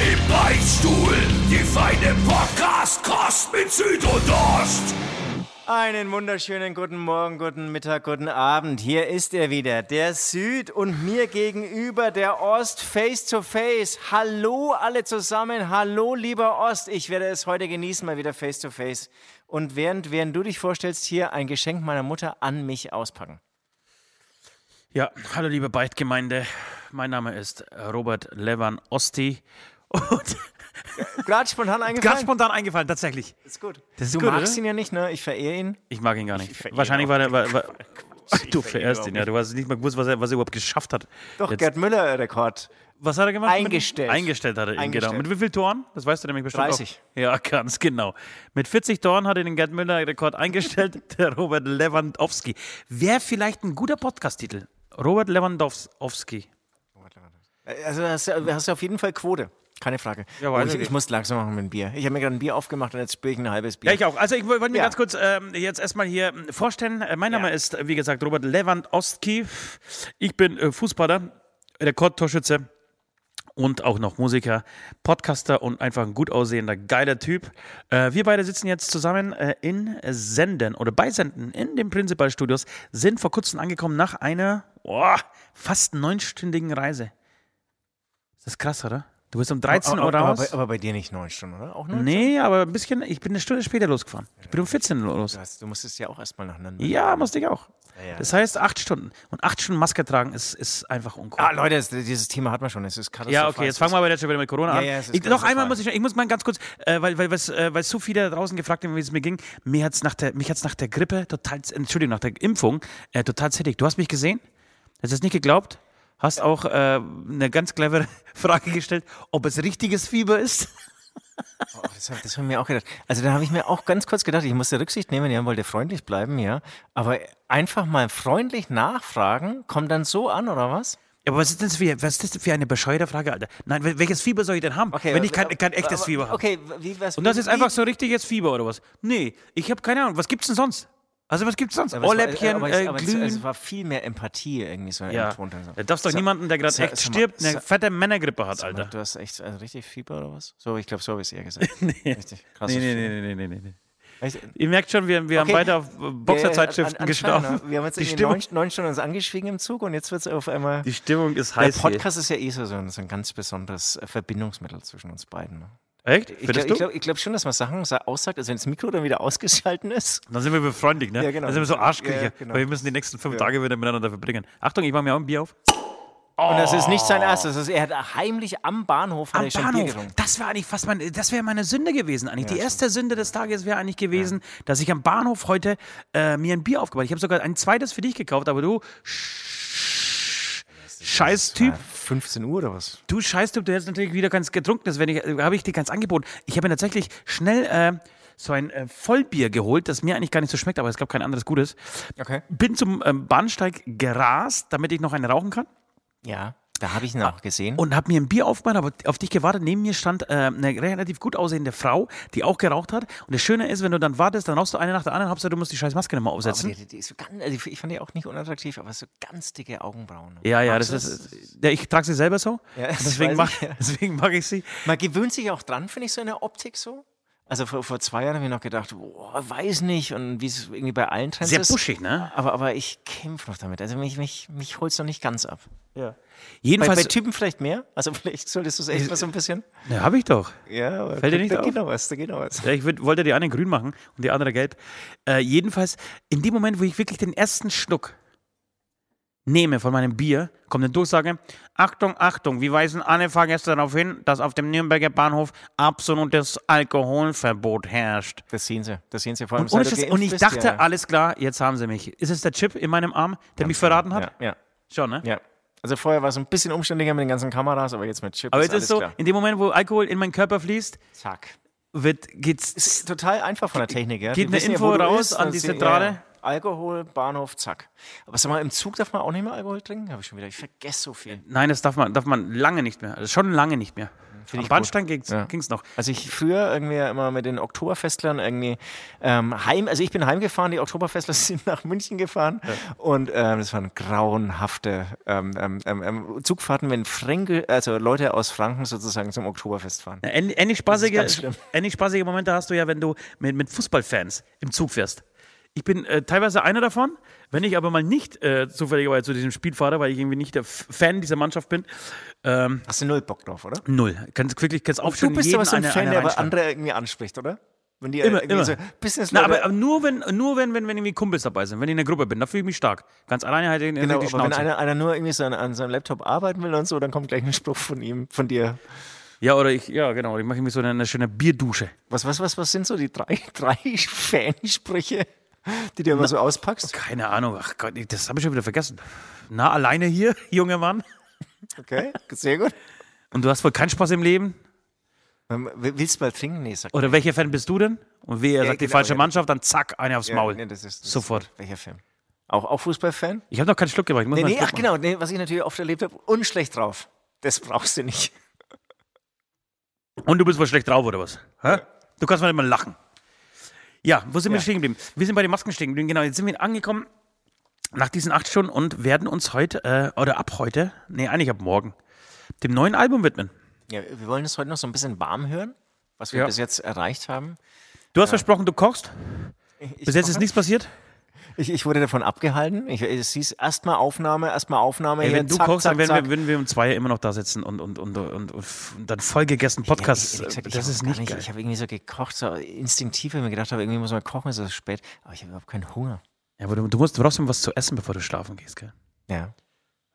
Im Beichtstuhl, die feine Podcast-Kost mit Süd und Ost. Einen wunderschönen guten Morgen, guten Mittag, guten Abend. Hier ist er wieder, der Süd und mir gegenüber der Ost face to face. Hallo alle zusammen, hallo lieber Ost. Ich werde es heute genießen, mal wieder face to face. Und während, während du dich vorstellst, hier ein Geschenk meiner Mutter an mich auspacken. Ja, hallo liebe Beitgemeinde. Mein Name ist Robert Levan Osti. Und Gerade spontan eingefallen? ganz spontan eingefallen, tatsächlich. ist gut. Das ist du gut, magst oder? ihn ja nicht, ne? Ich verehre ihn. Ich mag ihn gar nicht. Wahrscheinlich war der. War, war, du verehrst ihn ja. Du hast nicht mal gewusst, was er, was er überhaupt geschafft hat. Doch, Jetzt- Gerd Müller Rekord. Was hat er gemacht? Eingestellt. Eingestellt hat er ihn, Eingestellt. genau. Mit wie vielen Toren? Das weißt du nämlich bestimmt 30. Auch. Ja, ganz genau. Mit 40 Toren hat er den Gerd Müller-Rekord eingestellt, der Robert Lewandowski. Wäre vielleicht ein guter Podcast-Titel. Robert Lewandowski. Also hast du hast du auf jeden Fall Quote. Keine Frage. Ja, Und ich, ich muss langsam machen mit dem Bier. Ich habe mir gerade ein Bier aufgemacht und jetzt spüre ich ein halbes Bier. Ja, ich auch. Also ich wollte mir Ja. ganz kurz ähm, jetzt erstmal hier ähm, vorstellen. Äh, mein Name Ja. ist, äh, wie gesagt, Robert Lewandowski. Ich bin äh, Fußballer, Rekordtorschütze und auch noch Musiker, Podcaster und einfach ein gut aussehender, geiler Typ. Äh, wir beide sitzen jetzt zusammen äh, in Senden oder bei Senden in den Principal Studios, sind vor kurzem angekommen nach einer boah, fast neunstündigen Reise. Ist das krass, oder? Du bist um 13 Uhr aber, aber, raus. bei, aber bei dir nicht neun Stunden, oder? Auch neun? Nee, aber ein bisschen, ich bin eine Stunde später losgefahren. Ich bin um 14 Uhr los. Du, hast, du musstest ja auch erstmal nach Nürnberg. Ja, musste ich auch. ja. Das heißt acht Stunden. Und acht Stunden Maske tragen ist, ist einfach uncool. Ah, Leute, dieses Thema hat man schon. Es ist katastrophal. ja, okay, jetzt fangen wir aber jetzt schon wieder mit Corona Ja, an. ja, es ich, noch einmal muss ich, ich muss mal ganz kurz, äh, weil, weil, weil's, äh, weil so viele da draußen gefragt haben, wie es mir ging. Mir hat's nach der, mich hat's nach der Grippe total, Entschuldigung, nach der Impfung äh, total zittig. Du hast mich gesehen? Hast du es nicht geglaubt? Hast auch äh, eine ganz clevere Frage gestellt, ob es richtiges Fieber ist. Oh, das habe hab ich mir auch gedacht. Also da habe ich mir auch ganz kurz gedacht, ich musste Rücksicht nehmen, ja, wollte freundlich bleiben, ja. Aber einfach mal freundlich nachfragen, kommt dann so an, oder was? Ja, aber was ist, das für, was ist das für eine bescheuerte Frage, Alter? Nein, wel- welches Fieber soll ich denn haben, wenn ich kein, kein echtes aber- Fieber habe? Okay, wie was? Und das ist einfach so richtiges Fieber oder was? Nee, ich habe keine Ahnung. Was gibt's denn sonst? Also was gibt's sonst? Aber es war- Ohrläppchen, aber es, äh, aber es, glühen. es war viel mehr Empathie irgendwie so ja, im Ton. da darfst doch So. niemanden, der gerade So, echt mal, stirbt, eine so- fette Männergrippe hat, Alter. Du hast echt also richtig Fieber oder was? So, ich glaube, so habe ich es eher gesagt. nee. Richtig krasses Nee, nee, nee, nee, nee, nee, nee. Echt? Ihr merkt schon, wir, wir haben Okay. beide auf äh, Boxerzeitschriften an- geschlafen. Wir haben jetzt Die Stimmung, neun, neun Stunden uns angeschwiegen im Zug und jetzt wird es auf einmal. die Stimmung ist Der heiß hier. Podcast ist ja eh so, so ein so ein ganz besonderes äh, Verbindungsmittel zwischen uns beiden. Ne? Echt? Ich Findest glaube du? glaub, ich glaub schon, dass man Sachen sa- aussagt, also wenn das Mikro dann wieder ausgeschalten ist. Dann sind wir befreundet, ne? Ja, genau. Dann sind wir so Arschkriecher, Ja, genau. weil wir müssen die nächsten fünf Tage wieder miteinander verbringen. Achtung, ich mache mir auch ein Bier auf. Und das ist nicht sein erstes. Das ist, er hat heimlich am Bahnhof Am schon Bahnhof. Das wäre eigentlich fast mein, das wäre meine Sünde gewesen eigentlich. Die stimmt. erste Sünde des Tages wäre eigentlich gewesen, dass ich am Bahnhof heute äh, mir ein Bier aufgebaut. Ich habe sogar ein zweites für dich gekauft, aber du Scheißtyp, Ja, 15 Uhr oder was? du Scheißtyp, du hättest natürlich wieder ganz getrunken, das ich, habe ich dir ganz angeboten. Ich habe mir tatsächlich schnell äh, so ein äh, Vollbier geholt, das mir eigentlich gar nicht so schmeckt, aber es gab kein anderes Gutes. Okay. Bin zum ähm, Bahnsteig gerast, damit ich noch eine rauchen kann. Ja, da habe ich ihn auch gesehen. und habe mir ein Bier aufgemacht, aber auf dich gewartet. Neben mir stand äh, eine relativ gut aussehende Frau, die auch geraucht hat. Und das Schöne ist, wenn du dann wartest, dann rauchst du eine nach der anderen, Hauptsache du musst die scheiß Maske nicht mal aber aufsetzen. die, die ist so ganz, also ich- fand die auch nicht unattraktiv, aber so ganz dicke Augenbrauen. ja, ja, Magst das ist, ja, ich trage sie selber so. Ja, deswegen, ich, ja. deswegen mag ich sie. Man gewöhnt sich auch dran, finde ich, so in der Optik so. Also vor, vor zwei Jahren habe ich noch gedacht, boah, weiß nicht. Und wie es irgendwie bei allen Trends Sehr ist. buschig, ne? Aber, aber ich kämpfe noch damit. Also mich, mich, mich holt es noch nicht ganz ab. Ja. Bei, Jedenfalls, bei Typen vielleicht mehr. Also vielleicht solltest du es echt mal so ein bisschen. ja, habe ich doch. Ja, aber Fällt dir da- nicht da auf? geht noch was, da geht noch was. Ja, ich würd, wollte die eine grün machen und die andere gelb. Äh, jedenfalls, in dem Moment, wo ich wirklich den ersten Schluck nehme von meinem Bier, kommt eine Durchsage, Achtung, Achtung, wir weisen alle Fahrgäste darauf hin, dass auf dem Nürnberger Bahnhof absolutes Alkoholverbot herrscht. Das sehen sie. Das sehen sie vor allem. Und, Scheiß, geimpft und ich dachte, ja. alles klar, jetzt haben sie mich. Ist es der Chip in meinem Arm, der mich verraten hat? Ja, ja, Schon, ne? ja. Also vorher war es ein bisschen umständlicher mit den ganzen Kameras, aber jetzt mit Chip Aber ist jetzt ist so, klar. in dem Moment, wo Alkohol in meinen Körper fließt, Zack. wird, geht's. Ist total einfach von der Technik, ja. Geht Die eine wissen ja, Info raus bist, an die Zentrale? Ja, ja. Alkohol, Bahnhof, zack. Aber sag mal, im Zug darf man auch nicht mehr Alkohol trinken? Habe ich schon wieder. Ich vergesse so viel. Nein, das darf man, darf man lange nicht mehr. Also schon lange nicht mehr. Am ich Bahnsteig ging's, Ja. ging's noch. Also ich früher irgendwie immer mit den Oktoberfestlern irgendwie ähm, heim, also ich bin heimgefahren, die Oktoberfestler sind nach München gefahren und ähm, das waren grauenhafte ähm, ähm, ähm, ähm, Zugfahrten, wenn Fränkel, also Leute aus Franken sozusagen zum Oktoberfest fahren. Ja, Ähnlich, spaßige, ähnlich spaßige Momente hast du ja, wenn du mit, mit Fußballfans im Zug fährst. Ich bin äh, teilweise einer davon, wenn ich aber mal nicht äh, zufälligerweise zu diesem Spiel fahre, weil ich irgendwie nicht der Fan dieser Mannschaft bin. Ähm, Hast du null Bock drauf, oder? null. Kannst wirklich kannst Du aufstellen, bist aber so ein eine- Fan, eine der aber andere irgendwie anspricht, oder? Wenn die Immer, irgendwie immer. so Business Na, aber, aber nur wenn, nur wenn, wenn, wenn irgendwie Kumpels dabei sind, wenn ich in der Gruppe bin, da fühle ich mich stark. Ganz alleine halt in, in Genau, die aber wenn Schnauze. einer, einer nur irgendwie so an, an seinem Laptop arbeiten will und so, dann kommt gleich ein Spruch von ihm, von dir. Ja, oder ich, ja, genau. Ich mache irgendwie so eine, eine schöne Bierdusche. Was, was, was, was sind so die drei, drei Fansprüche, die du immer so auspackst? Keine Ahnung. Ach Gott, das habe ich schon wieder vergessen. Na, alleine hier, junger Mann. Okay, sehr gut. Und du hast wohl keinen Spaß im Leben? Ähm, Willst du mal trinken? Nee, sag Oder welcher Fan bist du denn? Und wer sagt die genau, falsche ja. Mannschaft, dann zack, eine aufs Ja, Maul. nee, das ist, das Sofort. Ist, welcher Film? Auch, auch Fußballfan? Ich habe noch keinen Schluck gemacht. Ich muss Nee, mal nee, ach machen. genau, nee, was ich natürlich oft erlebt habe, unschlecht drauf. Das brauchst du nicht. Und du bist wohl schlecht drauf, oder was? Hä? Du kannst mal immer lachen. Ja, wo sind wir Ja. stehen geblieben? Wir sind bei den Masken stehen geblieben. Genau, jetzt sind wir angekommen nach diesen acht Stunden und werden uns heute, äh, oder ab heute, nee, eigentlich ab morgen, dem neuen Album widmen. Ja, wir wollen es heute noch so ein bisschen warm hören, was wir Ja. bis jetzt erreicht haben. Du hast versprochen, du kochst. Ich, Bis jetzt ist koche. nichts passiert. Ich, ich wurde davon abgehalten. Ich, es hieß erstmal Aufnahme, erstmal Aufnahme. Ey, hier, wenn du zack, kochst, zack, dann zack. wir, würden wir um zwei immer noch da sitzen und, und, und, und, und dann vollgegessen Podcast. Ja, ehrlich gesagt, ich das ist nicht geil. Ich habe irgendwie so gekocht, so instinktiv, weil ich mir gedacht habe, irgendwie muss man kochen, es ist spät. Aber ich habe überhaupt keinen Hunger. Ja, aber du, du, musst, du brauchst was zu essen, bevor du schlafen gehst, gell? Ja.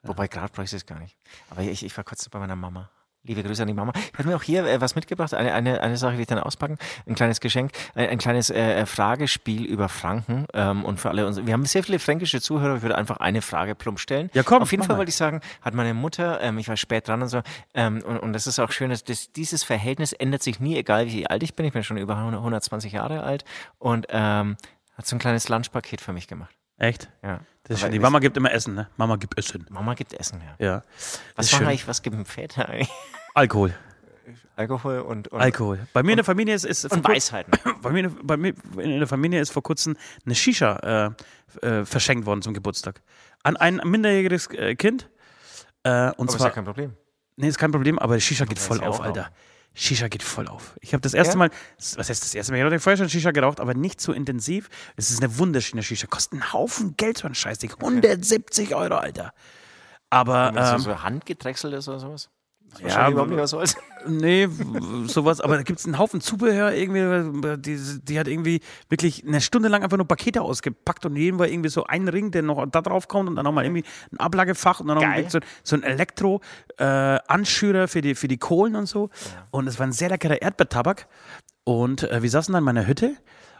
Wobei, gerade bräuchte ich es gar nicht. Aber ich, ich war kurz bei meiner Mama. Liebe Grüße an die Mama. Ich habe mir auch hier äh, was mitgebracht. Eine, eine, eine Sache will ich dann auspacken. Ein kleines Geschenk. Ein, ein kleines äh, Fragespiel über Franken. Ähm, und für alle unsere, wir haben sehr viele fränkische Zuhörer. Ich würde einfach eine Frage plump stellen. Ja, komm, Auf jeden Fall mal. wollte ich sagen, hat meine Mutter, ähm, ich war spät dran und so, ähm, und, und das ist auch schön, dass das, dieses Verhältnis ändert sich nie, egal wie alt ich bin. Ich bin schon über 100 120 Jahre alt. Und ähm, hat so ein kleines Lunchpaket für mich gemacht. Echt? Ja. Das ist Aber. Die Mama gibt immer Essen, ne? Mama gibt Essen. Mama gibt Essen, ja. Ja. Was ist schön. eigentlich, was gibt ein Väter eigentlich? Alkohol. Alkohol und, und, Alkohol. Bei mir in der Familie ist, ist und Weisheiten. bei mir, bei mir in der Familie ist vor kurzem eine Shisha äh, äh, verschenkt worden zum Geburtstag. An ein minderjähriges äh, Kind. Äh, und Aber ist zwar, ja kein Problem. nee, ist kein Problem, aber Shisha geht voll auf, Alter. Shisha geht voll auf. Ich habe das erste Ja? Mal, was heißt das erste Mal? Ich habe vorher schon Shisha geraucht, aber nicht so intensiv. Es ist eine wunderschöne Shisha. Kostet einen Haufen Geld, so ein Scheißding. 170 Euro, Alter. Aber, ähm, so, so handgedrechselt ist oder sowas? Ja, überhaupt nicht was soll's. Nee, sowas, aber da gibt es einen Haufen Zubehör, irgendwie, die, die hat irgendwie wirklich eine Stunde lang einfach nur Pakete ausgepackt und jedem war irgendwie so ein Ring, der noch da drauf kommt und dann nochmal irgendwie ein Ablagefach und dann noch Geil. so, so ein Elektro-Anschürer für, die, für die Kohlen und so. Und es war ein sehr leckerer Erdbeertabak. Und äh, wir saßen dann in meiner Hütte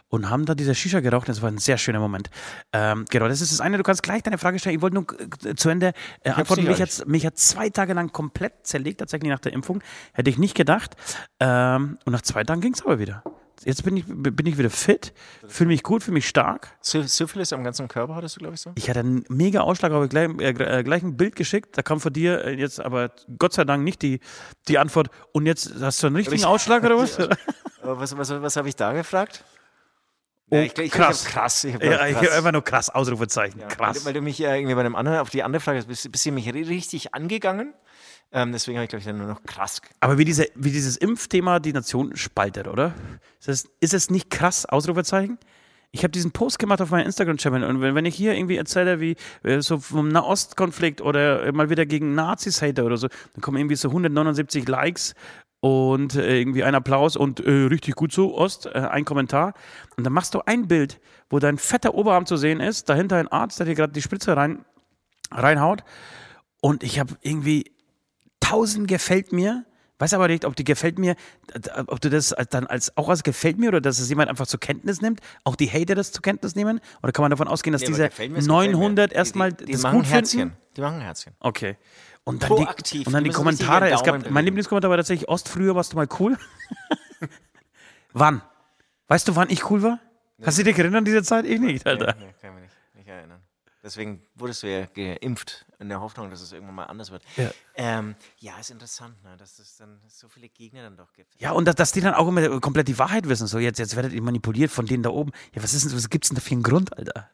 und haben da diese Shisha geraucht. Das war ein sehr schöner Moment. Ähm, genau, das ist das eine. Du kannst gleich deine Frage stellen. Ich wollte nur äh, zu Ende äh, antworten. Mich hat, mich hat zwei Tage lang komplett zerlegt, tatsächlich nach der Impfung. Hätte ich nicht gedacht. Ähm, und nach zwei Tagen ging es aber wieder. Jetzt bin ich, bin ich wieder fit, fühle mich gut, fühle mich stark. Sy- Syphilis am ganzen Körper hattest du, glaube ich, so? Ich hatte einen mega Ausschlag, aber gleich, äh, äh, gleich ein Bild geschickt. Da kam von dir äh, jetzt aber Gott sei Dank nicht die, die Antwort. Und jetzt hast du einen richtigen Richtig. Ausschlag oder was? Was, was, was habe ich da gefragt? Oh, Ja, ich, ich, krass. Ich krass. Ich Ja, ich höre einfach nur krass, Ausrufezeichen. Ja, krass. Weil, weil du mich äh, irgendwie bei dem anderen, auf die andere Frage, bist, bist du mich ri- richtig angegangen. Ähm, deswegen habe ich, glaube ich, dann nur noch krass. Aber wie, diese, wie dieses Impfthema die Nation spaltet, oder? Ist es, ist es nicht krass, Ausrufezeichen? Ich habe diesen Post gemacht auf meinem Instagram-Channel und wenn, wenn ich hier irgendwie erzähle, wie äh, so vom Nahostkonflikt oder äh, mal wieder gegen Nazis hater oder so, dann kommen irgendwie so 179 Likes und äh, irgendwie ein Applaus und äh, richtig gut so, Ost, äh, ein Kommentar. Und dann machst du ein Bild, wo dein fetter Oberarm zu sehen ist, dahinter ein Arzt, der dir gerade die Spritze rein, reinhaut. Und ich habe irgendwie 1000 gefällt mir. Weiß aber nicht, ob die gefällt mir, ob du das dann als auch als gefällt mir oder dass es jemand einfach zur Kenntnis nimmt, auch die Hater das zur Kenntnis nehmen oder kann man davon ausgehen, dass Nee, diese gefällt mir, es gefällt mir. 900 Die- erstmal die, die das machen gut Herzchen. finden? Die machen Herzchen. Okay. Und dann Proaktiv, die, und dann die Kommentare. Es gab, mein. Lieblingskommentar war tatsächlich Ost, früher warst du mal cool. Wann? Weißt du, wann ich cool war? Kannst du dich erinnern an diese Zeit? Ich nicht, Alter. Nee, kann mich nicht, nicht erinnern. Deswegen wurdest du ja geimpft in der Hoffnung, dass es irgendwann mal anders wird. Ja. Ähm, ja ist interessant, ne, dass es dann so viele Gegner dann doch gibt. Ja, und dass, dass die dann auch immer komplett die Wahrheit wissen. So, jetzt, jetzt werdet ihr manipuliert von denen da oben. Ja, was ist denn, was gibt's denn da für einen Grund, Alter?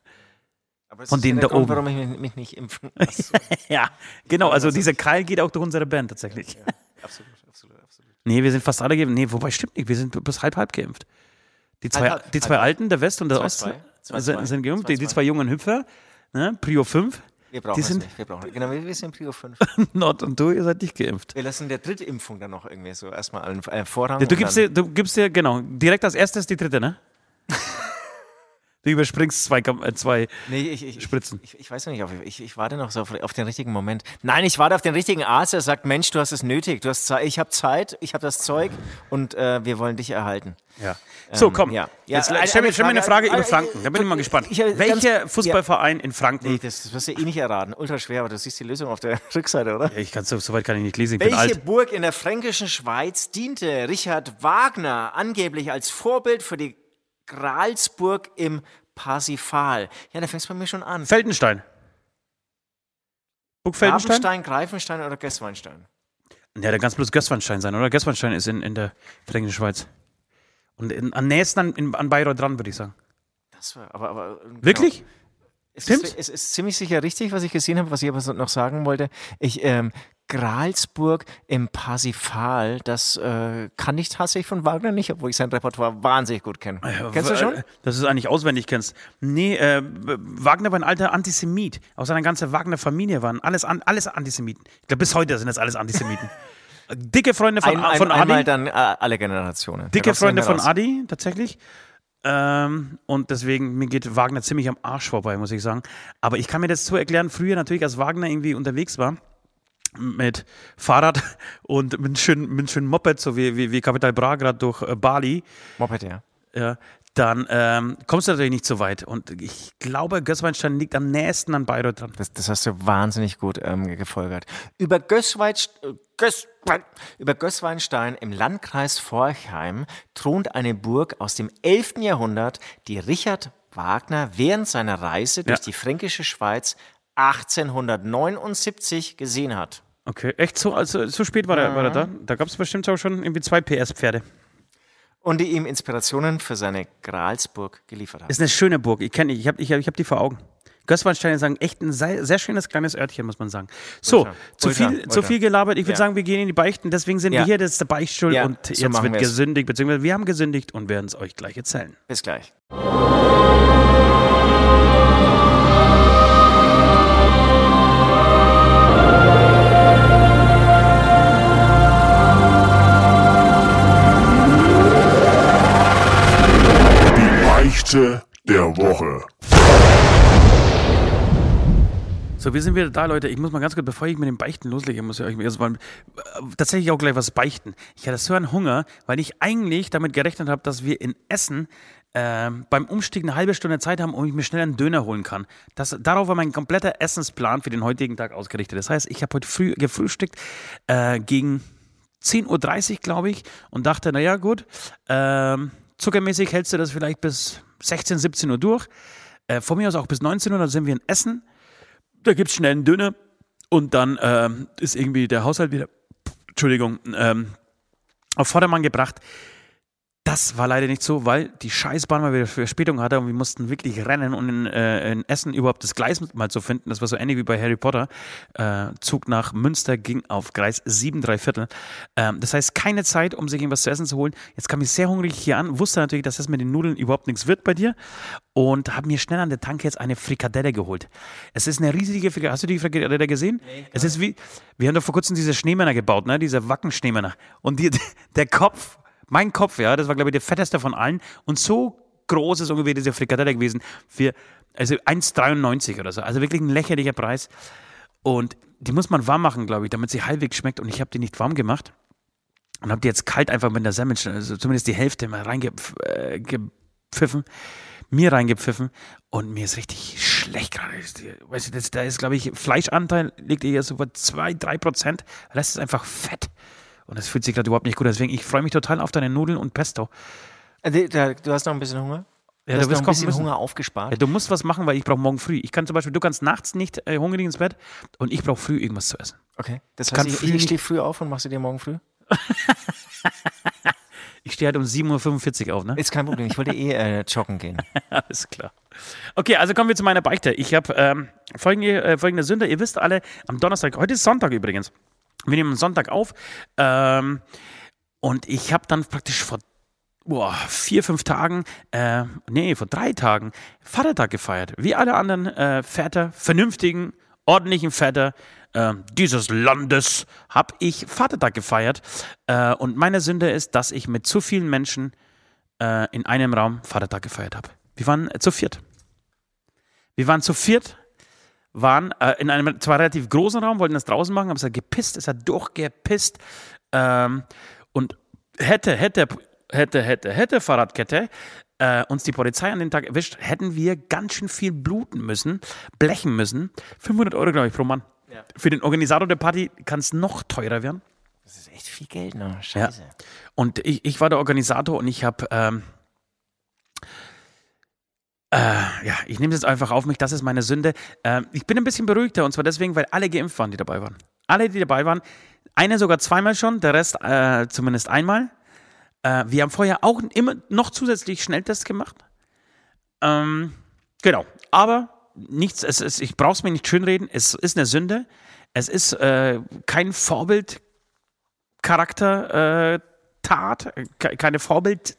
Von ja denen der da Grund, oben. warum ich mich, nicht impfen lasse. Ja, genau. Also dieser Keil geht auch durch unsere Band tatsächlich. ja, absolut, absolut, absolut. Nee, wir sind fast alle geimpft. Nee, wobei stimmt nicht. Wir sind bis halb halb geimpft. Die zwei, Halb, halb, die zwei halb. Alten, der West und der Zwei, Ost, zwei. Zwei, sind, sind geimpft. Die, die zwei. jungen Hüpfer, ne? Prio 5, Wir brauchen Die es sind- nicht. Wir brauchen Genau, wir sind Prio 5. Nord und du, ihr seid nicht geimpft. Wir lassen der dritte Impfung dann noch irgendwie so erstmal allen äh, Vorrang. Ja, du, gibst dir, du gibst dir, genau, direkt als erstes die dritte, ne? Du überspringst zwei, äh, zwei Nee, ich, ich, Spritzen. Ich, ich weiß noch nicht, auf, ich, ich warte noch so auf, auf den richtigen Moment. Nein, ich warte auf den richtigen Arzt, der sagt, Mensch, du hast es nötig, du hast Zeit, ich habe Zeit, ich habe das Zeug und äh, wir wollen dich erhalten. Ja. So, Ähm, komm. ja. Ja, Jetzt eine- stell mir, eine stell mir eine Frage, über äh, Franken. Da bin ich mal gespannt. ich, äh, Welcher ganz- Fußballverein in Franken? Nee, das, das wirst du eh nicht erraten. Ultra schwer, aber du siehst die Lösung auf der Rückseite, oder? Ja, ich kann so, so weit kann ich nicht lesen, ich bin Welche alt. Burg in der fränkischen Schweiz diente Richard Wagner angeblich als Vorbild für die Gralsburg im Parsifal? Ja, da fängst du bei mir schon an. Feldenstein. Burg Feldenstein? Rabenstein, Greifenstein oder Gessweinstein? Ja, da kann es bloß Gößweinstein sein, oder? Gößweinstein ist in, in der fränkischen Schweiz. Und in, am nächsten an, in, an Bayreuth dran, würde ich sagen. Das war, aber, aber, genau. Es ist, es ist ziemlich sicher richtig, was ich gesehen habe, was ich aber noch sagen wollte. Ich, ähm, Gralsburg im Parsifal, das äh, kann ich tatsächlich von Wagner nicht, obwohl ich sein Repertoire wahnsinnig gut kenne. Kennst du schon? Äh, Dass du es eigentlich auswendig kennst. Nee, äh, Wagner war ein alter Antisemit. Auch seine ganze Wagner-Familie waren alles, an, alles Antisemiten. Ich glaube, bis heute sind das alles Antisemiten. Dicke Freunde von, Ein, ein, von einmal Adi. dann äh, alle Generationen. Dicke Freunde von. Adi, tatsächlich. Ähm, und deswegen, mir geht Wagner ziemlich am Arsch vorbei, muss ich sagen. Aber ich kann mir das so erklären, früher natürlich, als Wagner irgendwie unterwegs war, mit Fahrrad und mit einem schönen, mit einem schönen Moped, so wie, wie, wie Capital Bra gerade durch äh, Bali, Moped, ja. ja, dann ähm, kommst du natürlich nicht so weit. Und ich glaube, Gößweinstein liegt am nächsten an Bayreuth dran. Das, das hast du wahnsinnig gut ähm, gefolgert. Über, Gößwein, äh, Gößwein, über Gößweinstein im Landkreis Forchheim thront eine Burg aus dem 11. Jahrhundert, die Richard Wagner während seiner Reise durch Ja. die fränkische Schweiz 1879 gesehen hat. Okay, echt so, also, so spät war, er, war er da? Da gab es bestimmt auch schon irgendwie zwei PS-Pferde. Und die ihm Inspirationen für seine Gralsburg geliefert hat. Ist eine schöne Burg. Ich kenne die, ich habe ich hab, ich hab die vor Augen. Gößweinstein ist ein echt ein sehr, sehr schönes kleines Örtchen, muss man sagen. So, Ultra, zu ultra, viel, zu ultra. viel gelabert. Ich würde Ja. sagen, wir gehen in die Beichten. Deswegen sind Ja. wir hier, das ist der Beichtstuhl. Ja, und so jetzt wird wir's. gesündigt, beziehungsweise wir haben gesündigt und werden es euch gleich erzählen. Bis gleich. Die Beichte der Woche. So, wir sind wieder da, Leute. Ich muss mal ganz kurz, bevor ich mit dem Beichten loslege, muss ich euch erstmal äh, tatsächlich auch gleich was beichten. Ich hatte so einen Hunger, weil ich eigentlich damit gerechnet habe, dass wir in Essen ähm, beim Umstieg eine halbe Stunde Zeit haben, um ich mir schnell einen Döner holen kann. Das, darauf war mein kompletter Essensplan für den heutigen Tag ausgerichtet. Das heißt, ich habe heute früh gefrühstückt äh, gegen 10.30 Uhr, glaube ich, und dachte, naja, gut, ähm, zuckermäßig hältst du das vielleicht bis 16, 17 Uhr durch. Äh, von mir aus auch bis 19 Uhr, dann sind wir in Essen. Da gibt es schnell einen Döner und dann ähm, ist irgendwie der Haushalt wieder, Entschuldigung, ähm, auf Vordermann gebracht. Das war leider nicht so, weil die Scheißbahn mal wieder Verspätung hatte und wir mussten wirklich rennen, um in, äh, in Essen überhaupt das Gleis mal zu finden. Das war so ähnlich wie bei Harry Potter. Äh, Zug nach Münster ging auf Gleis 7, 3 Viertel. Ähm, das heißt, keine Zeit, um sich irgendwas zu essen zu holen. Jetzt kam ich sehr hungrig hier an, wusste natürlich, dass das mit den Nudeln überhaupt nichts wird bei dir und habe mir schnell an der Tanke jetzt eine Frikadelle geholt. Es ist eine riesige Frikadelle. Hast du die Frikadelle gesehen? es ist wie, wir haben doch vor kurzem diese Schneemänner gebaut, ne? diese Wacken-Schneemänner. Und die, der Kopf, mein Kopf, ja, das war glaube ich der fetteste von allen und so groß ist ungefähr diese Frikadelle gewesen für also 1,93 oder so. Also wirklich ein lächerlicher Preis. Und die muss man warm machen, glaube ich, damit sie halbwegs schmeckt. Und ich habe die nicht warm gemacht und habe die jetzt kalt einfach mit der Semmel, also zumindest die Hälfte mal reingepfiffen, mir reingepfiffen und mir ist richtig schlecht gerade. Weißt du, das, da ist, glaube ich, Fleischanteil liegt eher so bei 2, 3 Prozent. Der Rest ist einfach fett. Und das fühlt sich gerade überhaupt nicht gut. Deswegen, ich freue mich total auf deine Nudeln und Pesto. Äh, Du hast noch ein bisschen Hunger? Ja, du hast du noch ein bisschen müssen. Hunger aufgespart? Ja, du musst was machen, weil ich brauche morgen früh. Ich kann zum Beispiel, du kannst nachts nicht äh, hungrig ins Bett und ich brauche früh irgendwas zu essen. Okay. Das heißt, ich, ich stehe früh auf und machst du dir morgen früh? Ich stehe halt um 7.45 Uhr auf, ne? Ist kein Problem. Ich wollte eh äh, joggen gehen. Alles klar. Okay, also kommen wir zu meiner Beichte. Ich habe ähm, folgende, äh, folgende Sünde. Ihr wisst alle, am Donnerstag, heute ist Sonntag übrigens. Wir nehmen Sonntag auf. Ähm, und ich habe dann praktisch vor boah, vier, fünf Tagen, äh, nee, vor drei Tagen Vatertag gefeiert. Wie alle anderen äh, Väter, vernünftigen, ordentlichen Väter äh, dieses Landes, habe ich Vatertag gefeiert. Äh, und meine Sünde ist, dass ich mit zu vielen Menschen äh, in einem Raum Vatertag gefeiert habe. Wir waren äh, zu viert. Wir waren zu viert, waren äh, in einem zwar relativ großen Raum, wollten das draußen machen, haben es hat gepisst, es hat durchgepisst. Ähm, und hätte, hätte, hätte, hätte, hätte Fahrradkette äh, uns die Polizei an den Tag erwischt, hätten wir ganz schön viel bluten müssen, blechen müssen. 500 Euro, glaube ich, pro Mann. Für den Organisator der Party kann es noch teurer werden. Das ist echt viel Geld noch. Scheiße. Und ich, ich war der Organisator und ich habe, ähm, äh, ja, ich nehme es jetzt einfach auf mich, das ist meine Sünde. Ähm, ich bin ein bisschen beruhigter und zwar deswegen, weil alle geimpft waren, die dabei waren. Alle, die dabei waren, eine sogar zweimal schon, der Rest äh, zumindest einmal. Äh, wir haben vorher auch immer noch zusätzlich Schnelltests gemacht. Ähm, genau, aber nichts, es ist, ich brauche es mir nicht schönreden, es ist eine Sünde. Es ist äh, kein Vorbild Charakter, äh, Tat, äh, ke- keine vorbildliche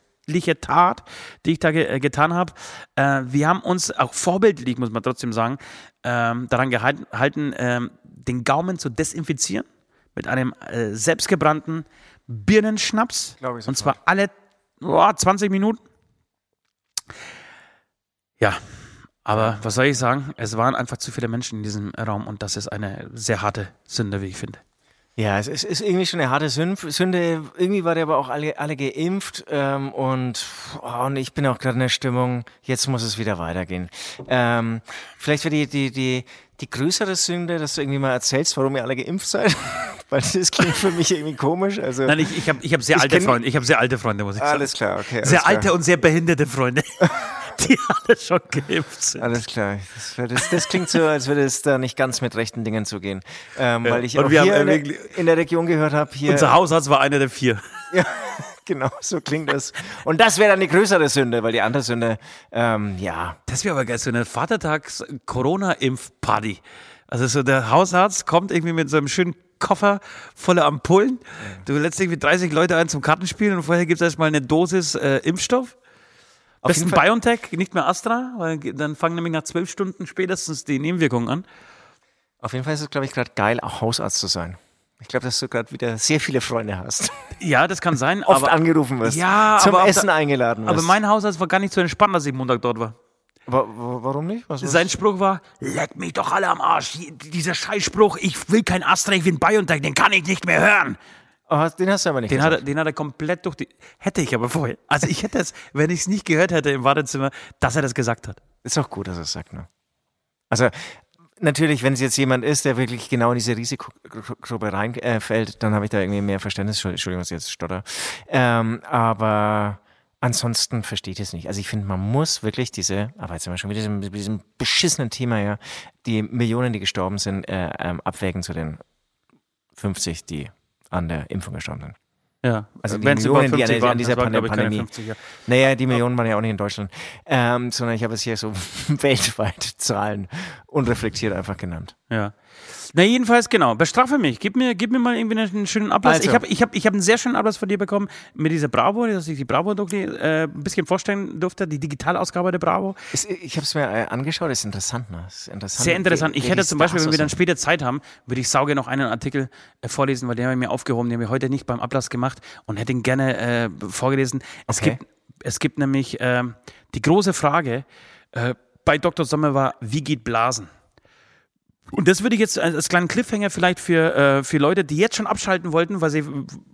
Tat, die ich da ge äh, getan habe. Äh, wir haben uns auch vorbildlich, muss man trotzdem sagen, ähm, daran gehalten, halten, ähm, den Gaumen zu desinfizieren mit einem äh, selbstgebrannten Birnenschnaps. Und zwar alle oh, 20 Minuten. Ja, aber was soll ich sagen? Es waren einfach zu viele Menschen in diesem Raum und das ist eine sehr harte Sünde, wie ich finde. Ja, es ist, ist irgendwie schon eine harte Sünde. Irgendwie war der aber auch alle, alle geimpft ähm, und, oh, und ich bin auch gerade in der Stimmung, jetzt muss es wieder weitergehen. Ähm, vielleicht wäre die, die, die, die größere Sünde, dass du irgendwie mal erzählst, warum ihr alle geimpft seid. Weil das klingt für mich irgendwie komisch. Also, Nein, ich, ich habe ich hab sehr Ich alte Freunde. Ich habe sehr alte Freunde, muss ich sagen. alles klar, okay. Alles sehr klar. alte und sehr behinderte Freunde, die alle schon geimpft sind. Alles klar. Das, das, das klingt so, als würde es da nicht ganz mit rechten Dingen zugehen. Ähm, weil ich Und auch hier haben in, ja der, in der Region gehört habe, hier. Unser Hausarzt war einer der vier. Ja, genau, so klingt das. Und das wäre dann die größere Sünde, weil die andere Sünde, ähm, ja, Das wäre aber geil, so eine Vatertags-Corona-Impf-Party. Also so der Hausarzt kommt irgendwie mit so einem schönen Koffer voller Ampullen. Du lädst irgendwie 30 Leute ein zum Kartenspielen und vorher gibt es erstmal eine Dosis äh, Impfstoff. Auf Besten BioNTech, nicht mehr Astra, weil dann fangen nämlich nach zwölf Stunden spätestens die Nebenwirkungen an. auf jeden Fall ist es, glaube ich, gerade geil, auch Hausarzt zu sein. Ich glaube, dass du gerade wieder sehr viele Freunde hast. Ja, das kann sein, Oft aber, angerufen wirst. Ja, Zum aber Essen der- eingeladen wirst. aber mein Hausarzt war gar nicht so entspannt, dass ich Montag dort war. Wa- wa- warum nicht? Was? Sein Spruch war, leck mich doch alle am Arsch. Dieser Scheißspruch, ich will kein Astra, ich will BioNTech, den kann ich nicht mehr hören. Oh, hast- den hast du aber nicht Den hat, er, den hat er komplett durch die. Hätte ich aber vorher. Also ich hätte es, wenn ich es nicht gehört hätte im Wartezimmer, dass er das gesagt hat. Ist auch gut, dass er es sagt. Ne? Also, natürlich, wenn es jetzt jemand ist, der wirklich genau in diese Risikogruppe reinfällt, äh, dann habe ich da irgendwie mehr Verständnis. Entschuldigung, was ich jetzt stotter. Ähm, aber ansonsten versteht es nicht. Also ich finde, man muss wirklich diese, aber jetzt sind wir schon wieder diesem, diesem beschissenen Thema, ja, die Millionen, die gestorben sind, äh, ähm, abwägen zu den 50, die an der Impfung gestorben sind. Ja, Also die Millionen, die an, 50 an waren, dieser ich, keine Pandemie. 50, ja. Naja, die Millionen waren ja auch nicht in Deutschland, ähm, sondern ich habe es hier so weltweit Zahlen unreflektiert einfach genannt. Ja. Na, jedenfalls, genau. Bestrafe mich. Gib mir, gib mir mal irgendwie einen schönen Ablass. Also. Ich habe ich hab, ich hab einen sehr schönen Ablass von dir bekommen mit dieser Bravo, dass ich die Bravo-Doku äh, ein bisschen vorstellen durfte, die Digitalausgabe der Bravo. Es, ich habe es mir äh, angeschaut, ist interessant, ne? Ist interessant Sehr interessant. Ich hätte zum Beispiel, wenn wir dann später Zeit haben, würde ich sauge noch einen Artikel äh, vorlesen, weil den habe ich mir aufgehoben, den habe ich heute nicht beim Ablass gemacht und hätte ihn gerne äh, vorgelesen. Es, Okay. gibt, es gibt nämlich ähm, die große Frage äh, bei Dr. Sommer war, wie geht Blasen? Und das würde ich jetzt als kleinen Cliffhanger vielleicht für, äh, für Leute, die jetzt schon abschalten wollten, weil sie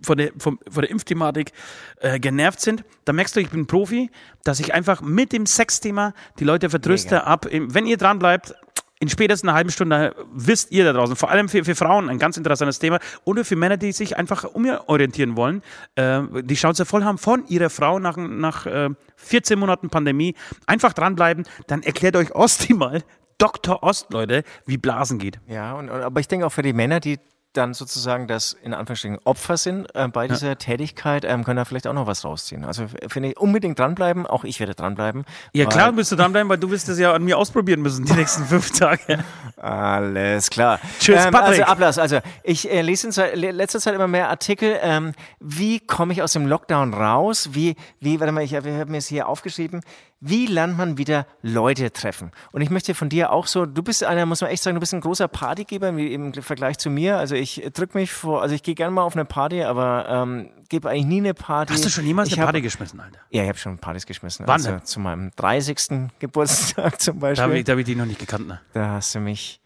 von der, vom, von der Impfthematik äh, genervt sind. Da merkst du, ich bin Profi, dass ich einfach mit dem Sexthema die Leute vertröste Mega. ab. Wenn ihr dran bleibt, in spätestens einer halben Stunde wisst ihr da draußen, vor allem für, für Frauen ein ganz interessantes Thema oder für Männer, die sich einfach umorientieren wollen, äh, die Schnauze voll haben von ihrer Frau nach, nach äh, 14 Monaten Pandemie, einfach dranbleiben, dann erklärt euch Osti mal, Dr. Ost, Leute, wie Blasen geht. Ja, und, aber ich denke auch für die Männer, die dann sozusagen das in Anführungsstrichen Opfer sind äh, bei dieser ja. Tätigkeit, ähm, können da vielleicht auch noch was rausziehen. Also finde ich unbedingt dranbleiben, auch ich werde dranbleiben. Ja klar bist du dranbleiben, weil du wirst es ja an mir ausprobieren müssen die nächsten fünf Tage. Alles klar. Tschüss, ähm, Also Ablass, also ich äh, lese in letzter Zeit immer mehr Artikel, ähm, wie komme ich aus dem Lockdown raus, wie, wie, warte mal, ich habe mir es hier aufgeschrieben, wie lernt man wieder Leute treffen? Und ich möchte von dir auch so, du bist einer, muss man echt sagen, du bist ein großer Partygeber im Vergleich zu mir. Also ich drücke mich vor, also ich gehe gerne mal auf eine Party, aber ähm, gebe eigentlich nie eine Party. Hast du schon jemals ich eine hab, Party geschmissen, Alter? Ja, ich habe schon Partys geschmissen. Wann also denn? zu meinem 30. Geburtstag zum Beispiel. Da habe ich, hab ich die noch nicht gekannt, ne? Da hast du mich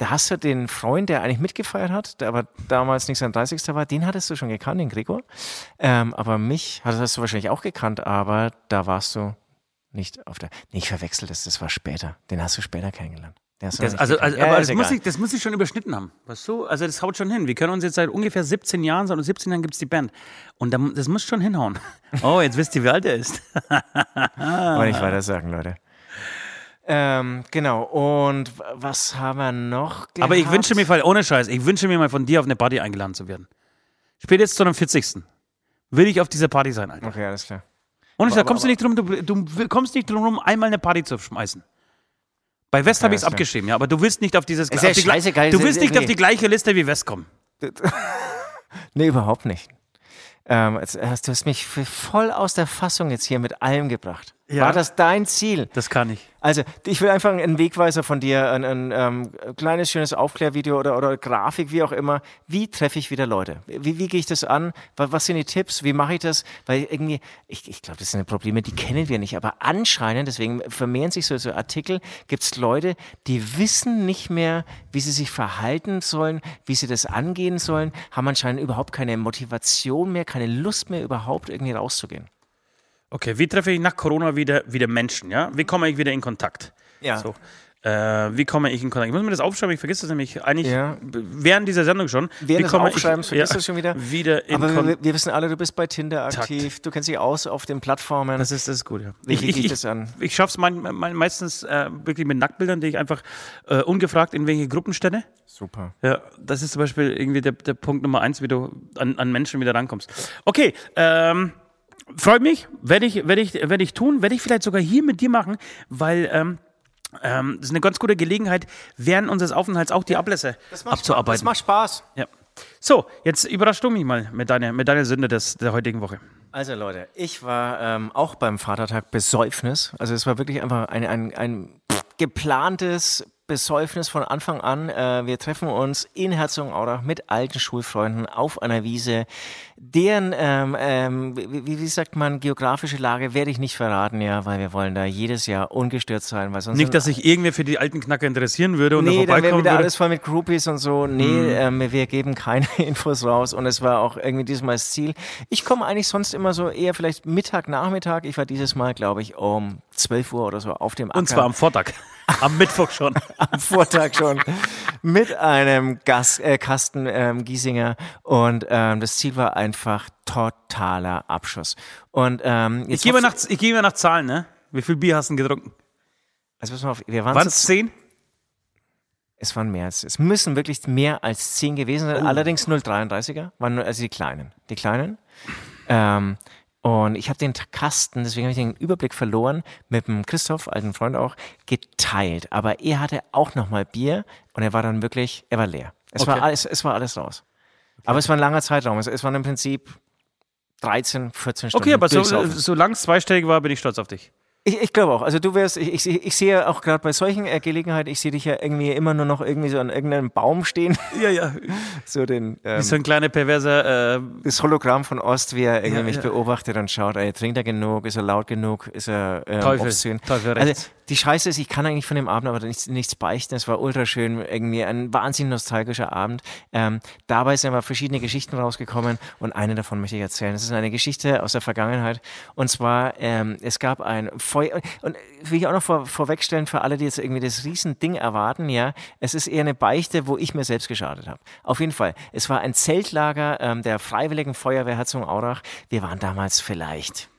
da hast du den Freund, der eigentlich mitgefeiert hat, der aber damals nicht sein 30. war, den hattest du schon gekannt, den Gregor. Ähm, aber mich hattest du wahrscheinlich auch gekannt, aber da warst du nicht auf der. Nee, ich verwechsel das, das war später. Den hast du später kennengelernt. Das, also, also ja, aber das muss, ich, das muss ich schon überschnitten haben. Weißt du? Also das haut schon hin. Wir können uns jetzt seit ungefähr 17 Jahren, seit 17 Jahren gibt es die Band. Und das muss schon hinhauen. Oh, jetzt wisst ihr, wie alt er ist. Wollte ich weiter sagen, Leute. Ähm, genau, und was haben wir noch gehabt? Aber ich wünsche mir ohne Scheiß, ich wünsche mir mal von dir auf eine Party eingeladen zu werden. Spätestens zu einem 40. Will ich auf dieser Party sein, Alter. Okay, alles klar. Ohne Scheiß, kommst du nicht drum, du, du kommst nicht drum rum, einmal eine Party zu schmeißen. Bei West okay, habe ich es abgeschrieben, ja, aber du willst nicht auf dieses ist ja scheißegal, Du willst nicht nee. auf die gleiche Liste wie West kommen. nee, überhaupt nicht. Ähm, du hast mich voll aus der Fassung jetzt hier mit allem gebracht. Ja. War das dein Ziel? Das kann ich. Also, ich will einfach einen Wegweiser von dir, ein, ein, ein ähm, kleines, schönes Aufklärvideo oder, oder Grafik, wie auch immer. Wie treffe ich wieder Leute? Wie, wie gehe ich das an? Was sind die Tipps? Wie mache ich das? Weil irgendwie, ich, ich glaube, das sind Probleme, die kennen wir nicht. Aber anscheinend, deswegen vermehren sich so, so Artikel, gibt es Leute, die wissen nicht mehr, wie sie sich verhalten sollen, wie sie das angehen sollen, haben anscheinend überhaupt keine Motivation mehr, keine Lust mehr, überhaupt irgendwie rauszugehen. Okay, wie treffe ich nach Corona wieder, wieder Menschen? Ja? Wie komme ich wieder in Kontakt? Ja. So. Äh, wie komme ich in Kontakt? Ich muss mir das aufschreiben, ich vergesse das nämlich eigentlich ja. während dieser Sendung schon. Während des Aufschreibens vergisst ja, du schon wieder. wieder in Aber wir, wir, wissen alle, du bist bei Tinder aktiv, Takt. du kennst dich aus auf den Plattformen. Das ist, das ist gut, ja. Wie, ich, wie geht ich, das an? Ich schaffe es mein, mein, meistens äh, wirklich mit Nacktbildern, die ich einfach äh, ungefragt in welche Gruppen stelle. Super. Ja, das ist zum Beispiel irgendwie der, der Punkt Nummer eins, wie du an, an Menschen wieder rankommst. Okay, ähm, freut mich, werde ich, werde ich, werde ich tun, werde ich vielleicht sogar hier mit dir machen, weil ähm, ähm, das ist eine ganz gute Gelegenheit, während unseres Aufenthalts auch die Ablässe das abzuarbeiten. Das macht Spaß. Ja. So, jetzt überraschst du mich mal mit deiner, mit deiner Sünde des, der heutigen Woche. Also Leute, ich war ähm, auch beim Vatertag Besäufnis. Also es war wirklich einfach ein, ein, ein geplantes Besäufnis von Anfang an. Äh, wir treffen uns in Herzogenaurach mit alten Schulfreunden auf einer Wiese. Deren, ähm, ähm, wie, wie, sagt man, geografische Lage werde ich nicht verraten, ja, weil wir wollen da jedes Jahr ungestört sein. Weil sonst nicht, dass sich irgendwer für die alten Knacker interessieren würde und nee, da dann wäre wieder würde. alles voll mit Groupies und so. Nee, mhm. ähm, wir geben keine Infos raus und es war auch irgendwie diesmal das Ziel. Ich komme eigentlich sonst immer so eher vielleicht Mittag, Nachmittag. Ich war dieses Mal, glaube ich, um 12 Uhr oder so auf dem Acker. Und zwar am Vortag. Am Mittwoch schon. Am Vortag schon. Mit einem Gas, äh, Kasten ähm, Giesinger. Und ähm, das Ziel war einfach totaler Abschuss. Und, ähm, ich gehe mal, nach, geh mal nach Zahlen, ne? Wie viel Bier hast du getrunken? Also pass mal auf, wir waren es zehn? Es waren mehr als, es müssen wirklich mehr als zehn gewesen sein. Oh. Allerdings 0,33er, waren nur, also die kleinen. Die kleinen. Ähm, und ich habe den Kasten, deswegen habe ich den Überblick verloren, mit dem Christoph, alten Freund auch, geteilt. Aber er hatte auch nochmal Bier und er war dann wirklich, er war leer. Es, okay. war, alles, es war alles raus. Okay. Aber es war ein langer Zeitraum. Es, es waren im Prinzip 13, 14 Stunden. Okay, aber so, solange es zweistellig war, bin ich stolz auf dich. Ich, ich glaube auch. Also du wärst, ich, ich, ich sehe auch gerade bei solchen äh, Gelegenheiten, ich sehe dich ja irgendwie immer nur noch irgendwie so an irgendeinem Baum stehen. Ja, ja. so den. Ähm, Wie so ein kleiner perverser. Äh, das Hologramm von Ost, wie er irgendwie ja, mich ja. beobachtet und schaut, ey, trinkt er genug, ist er laut genug, ist er ähm, Teufel, obszön. Teufel rechts. Also die Scheiße ist, ich kann eigentlich von dem Abend aber nichts, nichts beichten. Es war ultra schön, irgendwie ein wahnsinnig nostalgischer Abend. Ähm, dabei sind aber verschiedene Geschichten rausgekommen und eine davon möchte ich erzählen. Es ist eine Geschichte aus der Vergangenheit und zwar, ähm, es gab ein Feuer. Und will ich auch noch vor, vorwegstellen für alle, die jetzt irgendwie das Riesending erwarten, ja, es ist eher eine Beichte, wo ich mir selbst geschadet habe. Auf jeden Fall. Es war ein Zeltlager ähm, der Freiwilligen Feuerwehr Herzogenaurach. Wir waren damals vielleicht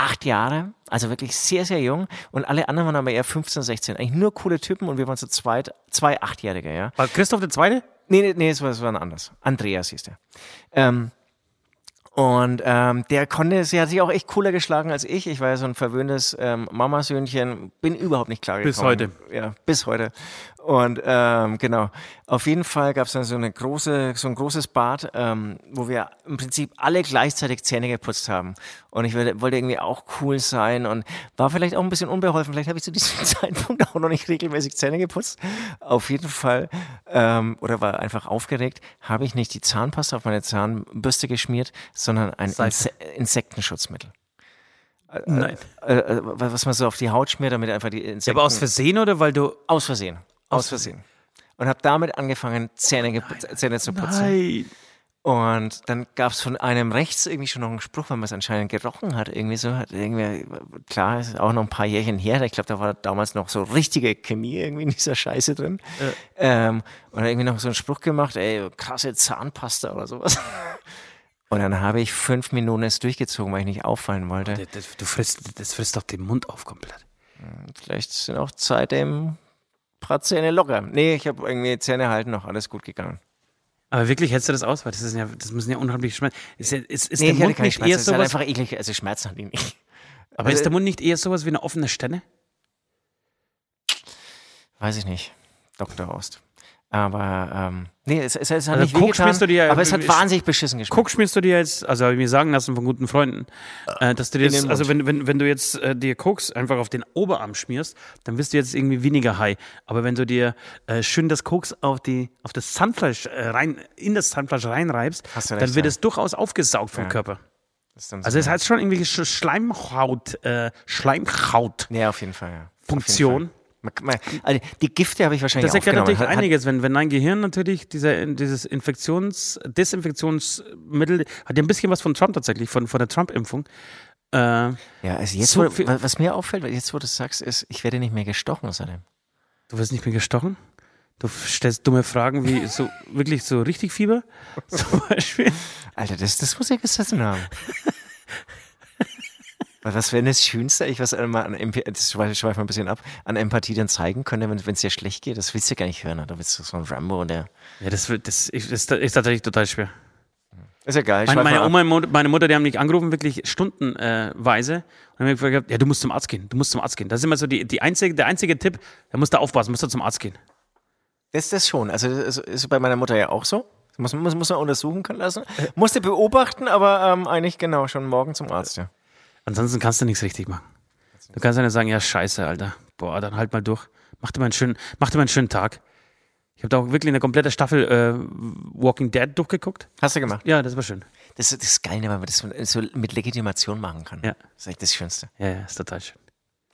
acht Jahre, also wirklich sehr, sehr jung. Und alle anderen waren aber eher 15, 16. Eigentlich nur coole Typen und wir waren zu zweit, zwei Achtjährige, ja. War Christoph der Zweite? Nee, nee, nee, es war, es war ein anderes. Andreas hieß der. Ähm, und ähm, der konnte, sie hat sich auch echt cooler geschlagen als ich. Ich war ja so ein verwöhntes ähm, Mamasöhnchen, bin überhaupt nicht klar Bis heute. Ja, bis heute. Und ähm, genau, auf jeden Fall gab es dann so eine große, so ein großes Bad, ähm, wo wir im Prinzip alle gleichzeitig Zähne geputzt haben. Und ich wollte, wollte irgendwie auch cool sein und war vielleicht auch ein bisschen unbeholfen. Vielleicht habe ich zu diesem Zeitpunkt auch noch nicht regelmäßig Zähne geputzt. Auf jeden Fall, ähm, oder war einfach aufgeregt, habe ich nicht die Zahnpasta auf meine Zahnbürste geschmiert, sondern ein Inse Insektenschutzmittel. Nein. Äh, äh, was man so auf die Haut schmiert, damit einfach die Insekten... Ja, aber aus Versehen oder weil du. Aus Versehen. Aus Versehen. Und habe damit angefangen, Zähne, geputzt- Zähne zu putzen. Nein. Und dann gab es von einem rechts irgendwie schon noch einen Spruch, weil man es anscheinend gerochen hat. Irgendwie so, hat irgendwie, klar, ist auch noch ein paar Jährchen her. Ich glaube, da war damals noch so richtige Chemie irgendwie in dieser Scheiße drin. Ähm, und irgendwie noch so einen Spruch gemacht, ey, krasse Zahnpasta oder sowas. Und dann habe ich fünf Minuten es durchgezogen, weil ich nicht auffallen wollte. Das, das, du frisst, das frisst doch den Mund auf komplett. Vielleicht sind auch seitdem paar Zähne locker. Nee, ich habe irgendwie Zähne halten noch, alles gut gegangen. Aber wirklich hältst du das aus? Weil das, ist ja, das müssen ja unheimlich Schmerzen. Ist, ja, ist, ist Nee, der Mund keine nicht Schmerzen, eher es ist halt sowas? einfach eklig, also Schmerzen hatte ich nicht. Aber ist der Mund nicht eher sowas wie eine offene Stelle? Weiß ich nicht. Dr. Ost. Aber, ähm, nee, es, es, es hat Also nicht Coke wehgetan, schmierst du dir aber es hat wahnsinnig beschissen geschmeckt. Guck, schmierst du dir jetzt, also habe ich mir sagen lassen von guten Freunden, äh, dass du dir jetzt, also wenn, wenn, wenn du jetzt äh, dir Koks einfach auf den Oberarm schmierst, dann wirst du jetzt irgendwie weniger high. Aber wenn du dir äh, schön das Koks auf die, auf das Zahnfleisch äh, rein, in das Zahnfleisch reinreibst, Hast du dann recht, wird ja. es durchaus aufgesaugt vom Ja. Körper. Dann Also so- es heißt schon irgendwie Sch Schleimhaut, äh, Schleimhaut. Nee, auf jeden Fall, ja. Auf jeden Funktion. Also die Gifte habe ich wahrscheinlich Das erklärt natürlich Hat- hat- einiges, wenn, wenn dein Gehirn natürlich dieser, dieses Infektions-, Desinfektionsmittel hat ja ein bisschen was von Trump tatsächlich, von, von der Trump-Impfung. Äh, Ja, also jetzt, So wo, was mir auffällt, jetzt wo du es sagst, ist, ich werde nicht mehr gestochen seitdem. du wirst nicht mehr gestochen. Du stellst dumme Fragen wie so wirklich so richtig Fieber zum Beispiel. Alter, das, das muss ich gesessen haben. Was wäre denn das Schönste, ich was mal an Emp das schweife schweif mal ein bisschen ab, an Empathie dann zeigen könnte, wenn es dir schlecht geht? Das willst du gar nicht hören. Da willst du so ein Rambo und der. Ja, das, wird- das, ist, das ist tatsächlich total schwer. Ist ja geil. Meine, meine. Oma und meine Mutter, die haben mich angerufen, wirklich stundenweise. und haben mir gesagt, ja, du musst zum Arzt gehen, du musst zum Arzt gehen. Das ist immer so die, die einzige, der einzige Tipp, da musst du aufpassen, musst du zum Arzt gehen. Das ist das schon. Also das ist, bei meiner Mutter ja auch so. Muss, muss, muss man untersuchen können lassen. Musste beobachten, aber ähm, eigentlich genau schon morgen zum Arzt, ja. Ansonsten kannst du nichts richtig machen. Du kannst ja nicht sagen, ja, scheiße, Alter. Boah, dann halt mal durch. Mach dir mal einen schönen, mach dir mal einen schönen Tag. Ich habe da auch wirklich eine komplette Staffel äh, Walking Dead durchgeguckt. Hast du gemacht? Ja, das war schön. Das, das ist geil, ne, weil man das so- mit Legitimation machen kann. Ja. Das ist echt das Schönste. Ja, ja, ist total schön.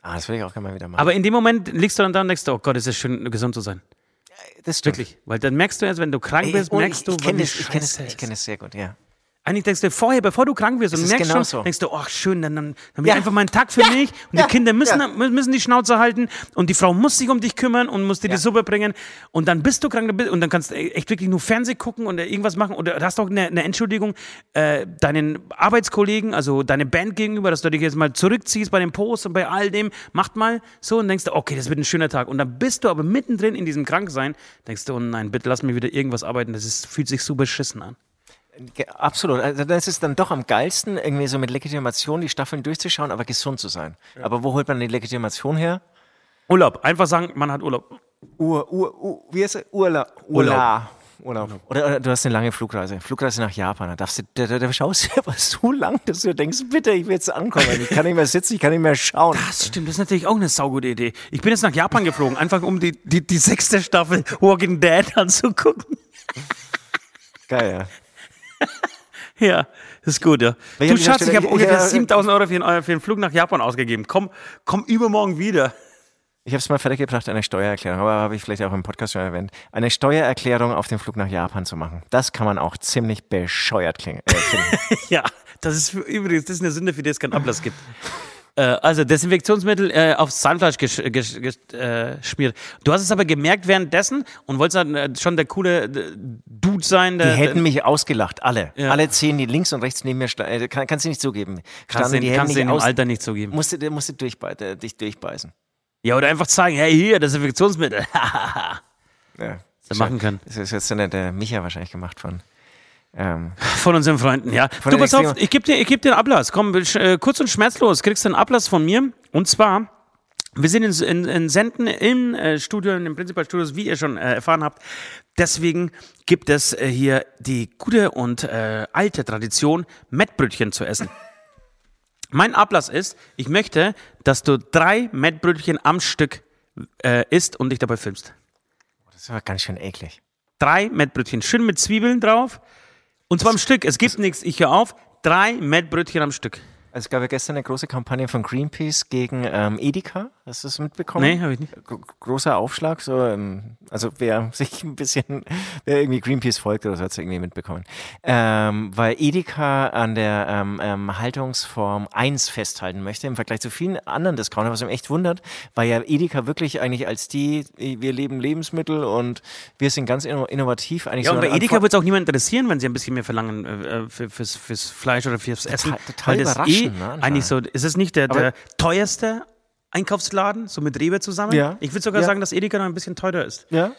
Ah, das will ich auch gerne mal wieder machen. Aber in dem Moment liegst du dann da und denkst, du, oh Gott, ist es schön, gesund zu sein. das stimmt. Wirklich. Weil dann merkst du jetzt, wenn du krank bist, merkst du, ich kenne wie das, ich kenne scheiße ich es kenne das sehr gut, ja. Eigentlich denkst du vorher, bevor du krank wirst und ist merkst genau schon, so. denkst du, ach schön, dann, dann, dann Ja. einfach mal einen Tag für Ja. mich und Ja. die Kinder müssen, müssen die Schnauze halten und die Frau muss sich um dich kümmern und muss dir die Suppe bringen und dann bist du krank und dann kannst du echt wirklich nur Fernsehen gucken und irgendwas machen oder hast auch eine, eine Entschuldigung äh, deinen Arbeitskollegen, also deine Band gegenüber, dass du dich jetzt mal zurückziehst bei den Posts und bei all dem, macht mal so und denkst du, okay, das wird ein schöner Tag und dann bist du aber mittendrin in diesem Kranksein, denkst du, oh nein, bitte lass mir wieder irgendwas arbeiten, das ist, fühlt sich so beschissen an. Absolut. Also das ist dann doch am geilsten, irgendwie so mit Legitimation die Staffeln durchzuschauen, aber gesund zu sein. Aber wo holt man die Legitimation her? Urlaub, einfach sagen, man hat Urlaub. Ur, Ur, Ur, wie heißt es? Urla, Urla. Urlaub. Oder, oder du hast eine lange Flugreise. Flugreise nach Japan. Da, darfst du, da, da, da schaust du aber so lang, dass du denkst, bitte, ich will jetzt ankommen. Ich kann nicht mehr sitzen, ich kann nicht mehr schauen. Das stimmt, das ist natürlich auch eine saugute Idee. Ich bin jetzt nach Japan geflogen, einfach um die, die, die sechste Staffel Walking Dead anzugucken. Geil, ja. Ja, ist gut, ja. Weil ich Du Schatz, ich habe ungefähr ja, 7000 Euro für einen, für einen Flug nach Japan ausgegeben. Komm, komm übermorgen wieder. Ich habe es mal fertiggebracht, eine Steuererklärung, aber habe ich vielleicht auch im Podcast schon erwähnt, eine Steuererklärung auf den Flug nach Japan zu machen. Das kann man auch ziemlich bescheuert klingen. Äh. Ja, das ist übrigens, das ist eine Sünde, für die es keinen Ablass gibt. Äh, also Desinfektionsmittel äh, aufs Zahnfleisch gesch gesch gesch äh, geschmiert. Du hast es aber gemerkt währenddessen und wolltest dann äh, schon der coole Dude sein. Der, Die hätten mich ausgelacht, alle. Ja. Alle zehn, die links und rechts neben mir standen. Kann, kannst du nicht zugeben. kannst du du in dem Alter nicht zugeben. musste, der musste durchbei äh, dich durchbeißen. Ja, oder einfach zeigen, hey, hier, Desinfektionsmittel. Ja. Sie machen können. Das ist jetzt der Micha wahrscheinlich gemacht von. Ähm, Von unseren Freunden, ja. Du, pass auf, ich gebe dir, ich geb dir einen Ablass. Komm, äh, kurz und schmerzlos, kriegst du einen Ablass von mir. Und zwar, wir sind in, in, in Senden im äh, Studio, in den Principal Studios, wie ihr schon äh, erfahren habt. Deswegen gibt es äh, hier die gute und äh, alte Tradition, Mettbrötchen zu essen. Mein Ablass ist, ich möchte, dass du drei Mettbrötchen am Stück äh, isst und dich dabei filmst. das ist aber ganz schön eklig. Drei Mettbrötchen, schön mit Zwiebeln drauf. Und zwar am Stück. Es gibt nichts, ich höre auf. Drei Mettbrötchen am Stück. Also es gab ja gestern eine große Kampagne von Greenpeace gegen ähm, Edeka. Hast du das mitbekommen? Nee, habe ich nicht. Gro- großer Aufschlag, so, ähm, also wer sich ein bisschen, wer irgendwie Greenpeace folgt oder so, hat es irgendwie mitbekommen. Ähm, weil Edeka an der ähm, ähm, Haltungsform 1 festhalten möchte, im Vergleich zu vielen anderen Discounter, was mich echt wundert, weil ja Edeka wirklich eigentlich als die, wir leben Lebensmittel und wir sind ganz inno- innovativ eigentlich Ja, so und bei Edeka wird es auch niemand interessieren, wenn sie ein bisschen mehr verlangen äh, für, fürs, fürs Fleisch oder fürs Essen. total das überraschend, eigentlich so, ist es nicht der, der teuerste Einkaufsladen, so mit Rewe zusammen? Ja. Ich würde sogar Ja. sagen, dass Edeka noch ein bisschen teurer ist. Ja,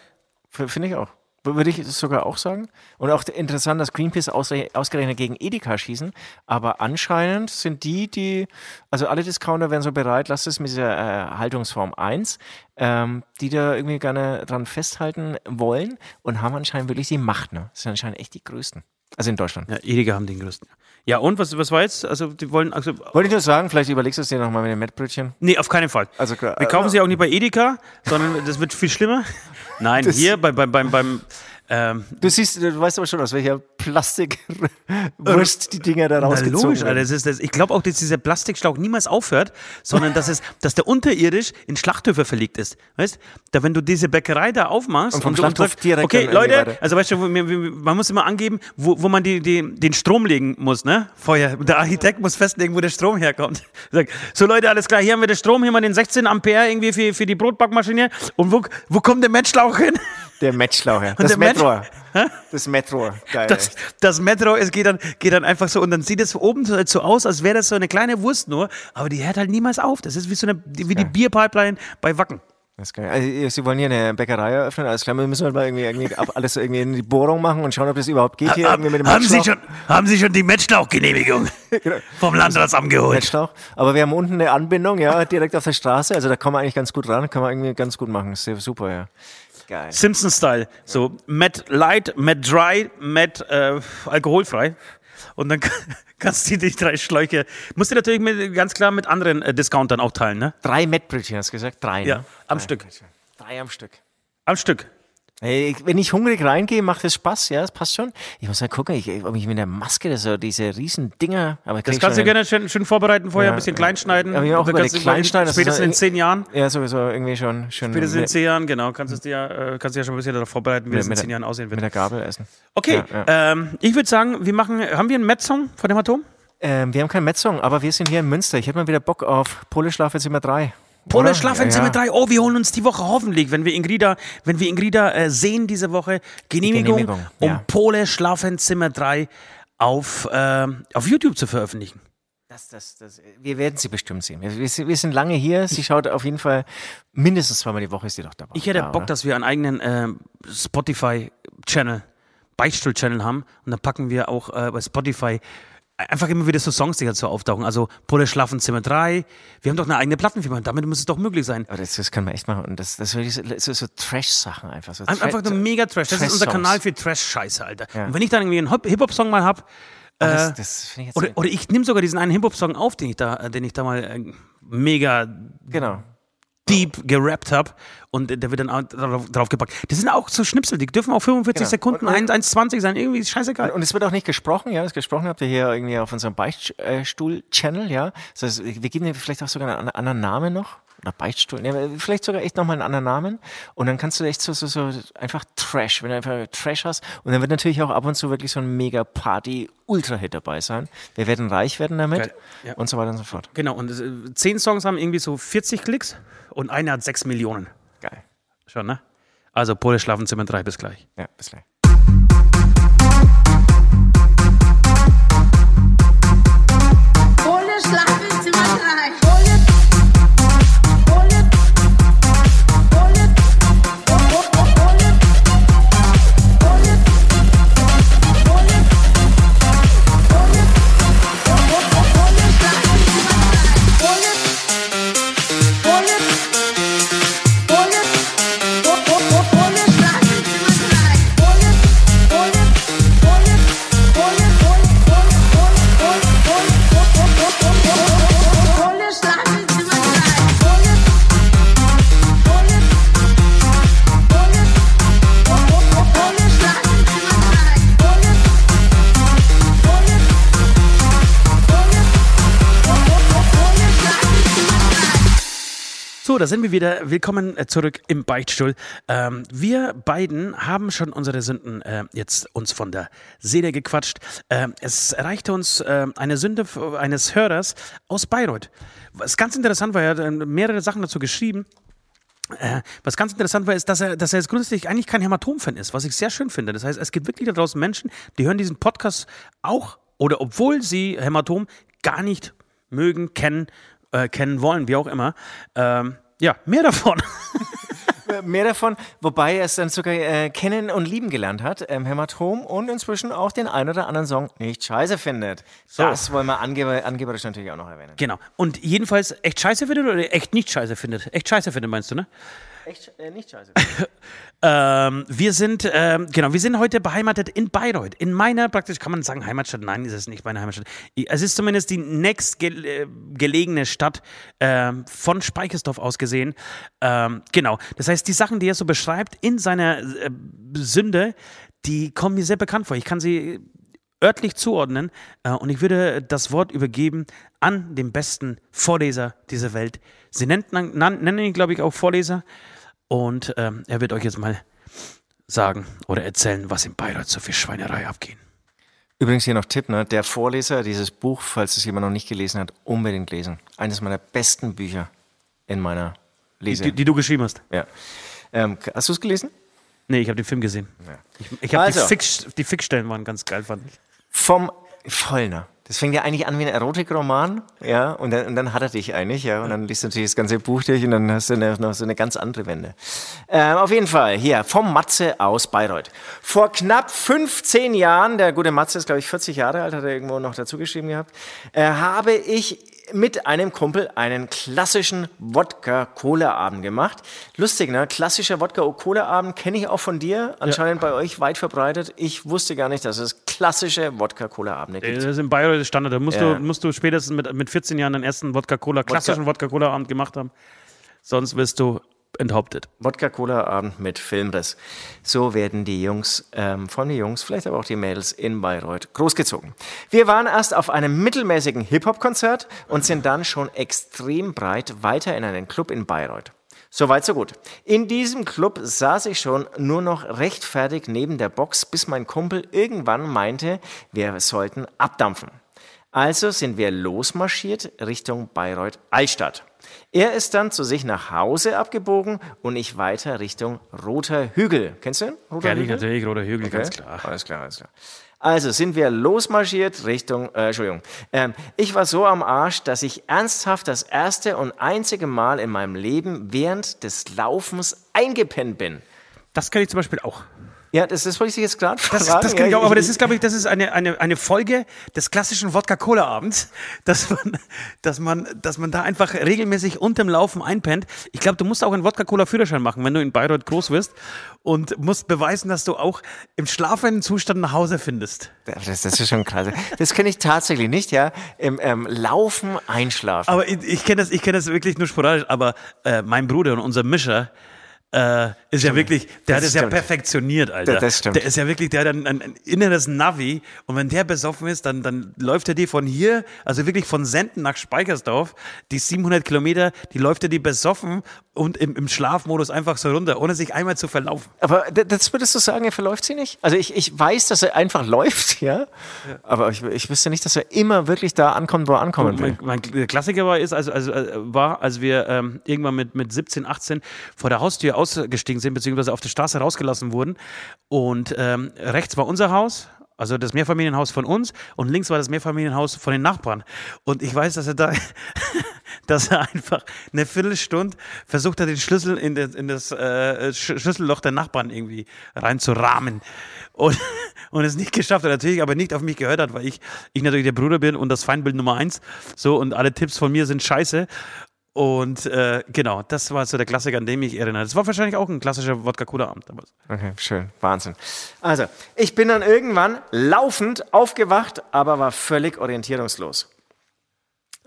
finde ich auch. Würde ich sogar auch sagen. Und auch interessant, dass Greenpeace ausgerechnet gegen Edeka schießen. Aber anscheinend sind die, die, also alle Discounter wären so bereit, lasst es mit dieser äh, Haltungsform 1, ähm, die da irgendwie gerne dran festhalten wollen und haben anscheinend wirklich die Macht. Ne? Das sind anscheinend echt die größten. Also in Deutschland. Ja, Edeka haben den größten. Ja, und was, was war jetzt? Also, die wollen, also, Wollte ich nur sagen, vielleicht überlegst du es dir nochmal mit den Mettbrötchen. nee, auf keinen Fall. Also klar, Wir äh, kaufen sie auch nicht bei Edeka, sondern das wird viel schlimmer. Nein, hier bei, bei, beim, beim, ähm, Du siehst, du weißt aber schon, aus welcher Plastikwurst die Dinger da rausgezogen logisch, werden. Alter. Das ist, das, ich glaube auch, dass dieser Plastikschlauch niemals aufhört, sondern dass, es, dass der unterirdisch in Schlachthöfe verlegt ist. Weißt da, wenn du diese Bäckerei da aufmachst Und vom du Schlachthof sagst, direkt okay, Leute, also weißt du, man muss immer angeben, wo, wo man die, die, den Strom legen muss, ne? Vorher. Der Architekt muss festlegen, wo der Strom herkommt. So Leute, alles klar, hier haben wir den Strom, hier haben wir den 16 Ampere irgendwie für, für die Brotbackmaschine. Und wo, wo kommt der Mettschlauch hin? Der Matchschlauch, ja. Das Metro. Das Metro. Geil. Das, das Metro, es geht dann, geht dann einfach so und dann sieht es oben so, so aus, als wäre das so eine kleine Wurst nur, aber die hört halt niemals auf. Das ist wie so eine, wie die Bierpipeline bei Wacken. Das ist geil. Also, Sie wollen hier eine Bäckerei eröffnen, alles klar, wir müssen halt mal irgendwie, irgendwie ab, alles irgendwie in die Bohrung machen und schauen, ob das überhaupt geht hier irgendwie mit dem haben, Sie schon, haben Sie schon die Mettschlauchgenehmigung vom Landratsamt geholt? Matchschlauch. Aber wir haben unten eine Anbindung, ja, direkt auf der Straße, also da kommen wir eigentlich ganz gut ran, kann man irgendwie ganz gut machen. Ist super, ja. Geil. Simpson-Style. So, Matt Light, Matt Dry, Matt äh, alkoholfrei. Und dann kannst du die drei Schläuche, musst du natürlich mit, ganz klar mit anderen äh, Discountern auch teilen, ne? Drei Mettbrötchen, hast du gesagt? Drei. ne? Ja, am Drei Stück. Brötchen. Drei am Stück. Am Stück. Wenn ich hungrig reingehe, macht das Spaß, ja, das passt schon. Ich muss mal gucken, ich, ob ich mit der Maske, so diese riesen Dinger, aber Das kannst du gerne schön, schön vorbereiten vorher, Ja, ein bisschen kleinschneiden. ich mir auch Und dann überlegt, kleinschneiden, das ist Spätestens in zehn Jahren. Ja, sowieso irgendwie schon. schon Spätestens in mit, zehn Jahren, genau. Kannst du es dir, äh, kannst ja schon ein bisschen darauf vorbereiten, wie das in mit, zehn Jahren aussehen mit wird. der Gabel essen. Okay, Ja, Ähm, ich würde sagen, wir machen, haben wir einen Met-Song von dem Atom? Ähm, wir haben keinen Metzong, aber wir sind hier in Münster. Ich hätte mal wieder Bock auf Pole Schlafzimmer 3. Pole? Schlafenzimmer ja, ja. 3. Oh, wir holen uns die Woche hoffentlich, wenn wir Ingrida, wenn wir Ingrida äh, sehen diese Woche, Genehmigung, Genehmigung, um ja. Pole Schlafenzimmer 3 auf, äh, auf YouTube zu veröffentlichen. Das, das, das, wir werden sie bestimmt sehen. Wir, wir, sind- wir sind lange hier. Sie schaut auf jeden Fall mindestens zweimal die Woche ist sie doch dabei. Ich hätte Bock, oder? dass wir einen eigenen äh, Spotify-Channel, Beichtstuhl-Channel haben und dann packen wir auch äh, bei Spotify einfach immer wieder so Songs, die halt so auftauchen. Also Pole Schlafenzimmer 3. Wir haben doch eine eigene Plattenfirma. Damit muss es doch möglich sein. Aber das, das können wir echt machen. Und das, das, das, das so, so Trash-Sachen einfach. So Ein- Einfach nur mega Trash. Das ist unser. Kanal für Trash-Scheiße, Alter. Ja. Und wenn ich dann irgendwie einen Hop- Hip-Hop-Song mal hab, Aber äh, das, das finde ich jetzt. oder, oder ich nehme sogar diesen einen Hip-Hop-Song auf, den ich da, äh, den ich da mal äh, mega genau. Deep gerappt habe und der wird dann auch drauf, gepackt. Das sind auch so Schnipsel, die dürfen auch 45 Genau. Sekunden, Und- 1, 1,20 sein, irgendwie ist scheißegal. Und es wird auch nicht gesprochen, ja. Das gesprochen habt ihr hier irgendwie auf unserem Beichtstuhl-Channel, ja. Das heißt, wir geben dir vielleicht auch sogar einen anderen Namen noch. Oder Beichtstuhl. Ja, vielleicht sogar echt nochmal einen anderen Namen. Und dann kannst du echt so, so, so einfach Trash, wenn du einfach Trash hast. Und dann wird natürlich auch ab und zu wirklich so ein mega Party-Ultra-Hit dabei sein. Wir werden reich werden damit ja. und so weiter und so fort. Genau, und äh, zehn Songs haben irgendwie so 40 Klicks und einer hat 6 Millionen. Geil. Schon, ne? Also Pole Schlafenzimmer 3, bis gleich. Ja, bis gleich. Da sind wir wieder. Willkommen äh, zurück im Beichtstuhl. Ähm, wir beiden haben schon unsere Sünden äh, jetzt uns von der Seele gequatscht. Ähm, es erreichte uns äh, eine Sünde eines Hörers aus Bayreuth. Was ganz interessant war, er hat äh, mehrere Sachen dazu geschrieben. Äh, was ganz interessant war, ist, dass er, dass er jetzt grundsätzlich eigentlich kein Hämatom-Fan ist, was ich sehr schön finde. Das heißt, es gibt wirklich da draußen Menschen, die hören diesen Podcast auch oder obwohl sie Hämatom gar nicht mögen, kennen, äh, kennen wollen, wie auch immer. Ähm, ja, mehr davon. Mehr davon, wobei er es dann sogar äh, kennen und lieben gelernt hat, ähm, Hämatom und inzwischen auch den ein oder anderen Song nicht scheiße findet. Das wollen wir angeber, angeberisch natürlich auch noch erwähnen. genau. Und jedenfalls echt scheiße findet oder echt nicht scheiße findet? Echt scheiße findet, meinst du, ne? Echt äh, nicht scheiße. Ähm, wir sind, ähm, genau, wir sind heute beheimatet in Bayreuth. In meiner, praktisch kann man sagen, Heimatstadt. Nein, ist es nicht meine Heimatstadt. Es ist zumindest die nächstgelegene Stadt ähm, von Speichersdorf aus gesehen. Ähm, genau. Das heißt, die Sachen, die er so beschreibt in seiner äh, Sünde, die kommen mir sehr bekannt vor. Ich kann sie örtlich zuordnen äh, und ich würde das Wort übergeben an den besten Vorleser dieser Welt. Sie nennt, nennen ihn, glaube ich, auch Vorleser und ähm, er wird euch jetzt mal sagen oder erzählen, was in Bayreuth so viel Schweinerei abgehen. Übrigens hier noch Tipp, ne? der Vorleser dieses Buch, falls es jemand noch nicht gelesen hat, unbedingt lesen. Eines meiner besten Bücher in meiner Lese. Die, die du geschrieben hast. ja. ähm, hast du es gelesen? Nee, ich habe den Film gesehen. Ich, ich habe Also. die, Fix, die Fixstellen waren ganz geil, fand ich. Vom Vollner. Das fängt ja eigentlich an wie ein Erotikroman, ja, und dann, und dann hat er dich eigentlich, ja, und dann liest du natürlich das ganze Buch durch und dann hast du eine, noch so eine ganz andere Wende. Ähm, auf jeden Fall, hier, vom Matze aus Bayreuth. Vor knapp 15 Jahren, der gute Matze ist, glaube ich, 40 Jahre alt, hat er irgendwo noch dazu geschrieben gehabt, äh, habe ich mit einem Kumpel einen klassischen Wodka-Cola-Abend gemacht. Lustig, ne? Klassischer Wodka-Cola-Abend kenne ich auch von dir, anscheinend bei euch weit verbreitet. Ich wusste gar nicht, dass es klassische Wodka-Cola-Abende gibt. Das ist in Bayreuth Standard. Da musst, Ja. du, musst du spätestens mit, mit 14 Jahren den ersten Wodka-Cola, klassischen Wodka-Cola-Abend gemacht haben. Sonst wirst du enthauptet. Wodka-Cola-Abend mit Filmriss. So werden die Jungs, ähm, von den Jungs, vielleicht aber auch die Mädels in Bayreuth großgezogen. Wir waren erst auf einem mittelmäßigen Hip-Hop-Konzert und sind dann schon extrem breit weiter in einen Club in Bayreuth. Soweit, so gut. In diesem Club saß ich schon nur noch rechtfertig neben der Box, bis mein Kumpel irgendwann meinte, wir sollten abdampfen. Also sind wir losmarschiert Richtung Bayreuth-Altstadt. Er ist dann zu sich nach Hause abgebogen und ich weiter Richtung Roter Hügel. Kennst du den? Roter Kenn ich natürlich, Roter Hügel, ganz Okay. klar. Alles klar, alles klar. Also sind wir losmarschiert Richtung, äh, Entschuldigung. Ähm, ich war so am Arsch, dass ich ernsthaft das erste und einzige Mal in meinem Leben während des Laufens eingepennt bin. Das kenne ich zum Beispiel auch. Ja, das, das wollte ich jetzt gerade fragen. Das, das kenne ich auch, aber das ist, glaube ich, das ist eine, eine, eine Folge des klassischen Wodka-Cola-Abends, dass man, dass, man, dass man da einfach regelmäßig unterm Laufen einpennt. Ich glaube, du musst auch einen Wodka-Cola-Führerschein machen, wenn du in Bayreuth groß wirst und musst beweisen, dass du auch im schlafenden Zustand nach Hause findest. Das, das ist schon krass. Das kenne ich tatsächlich nicht, ja. Im ähm, Laufen einschlafen. Aber ich, ich kenne das, ich kenn das wirklich nur sporadisch, aber äh, mein Bruder und unser Mischer, äh, ist ja wirklich, der hat es ja perfektioniert, Alter. Das- das stimmt. Der ist ja wirklich, der hat ein, ein, ein inneres Navi und wenn der besoffen ist, dann, dann läuft er die von hier, also wirklich von Senden nach Speichersdorf, die 700 Kilometer, die läuft er die besoffen und im, im Schlafmodus einfach so runter, ohne sich einmal zu verlaufen. Aber das würdest du sagen, er verläuft sie nicht? Also ich, ich weiß, dass er einfach läuft, ja. Aber ich, ich wüsste nicht, dass er immer wirklich da ankommt, wo er ankommen will. Mein, mein Klassiker war, ist, also, also, war, als wir ähm, irgendwann mit, mit 17, 18 vor der Haustür ausgestiegen sind, beziehungsweise auf der Straße rausgelassen wurden. Und ähm, rechts war unser Haus, also das Mehrfamilienhaus von uns, und links war das Mehrfamilienhaus von den Nachbarn. Und ich weiß, dass er da, dass er einfach eine Viertelstunde versucht hat, den Schlüssel in das, in das äh, Sch Schlüsselloch der Nachbarn irgendwie reinzurahmen. Und, und es nicht geschafft hat, natürlich aber nicht auf mich gehört hat, weil ich, ich natürlich der Bruder bin und das Feindbild Nummer eins. So, und alle Tipps von mir sind scheiße. Und äh, genau, das war so der Klassiker, an dem ich erinnere. Das war wahrscheinlich auch ein klassischer Wodka-Cola-Abend damals. Okay, schön. Wahnsinn. Also, ich bin dann irgendwann laufend aufgewacht, aber war völlig orientierungslos.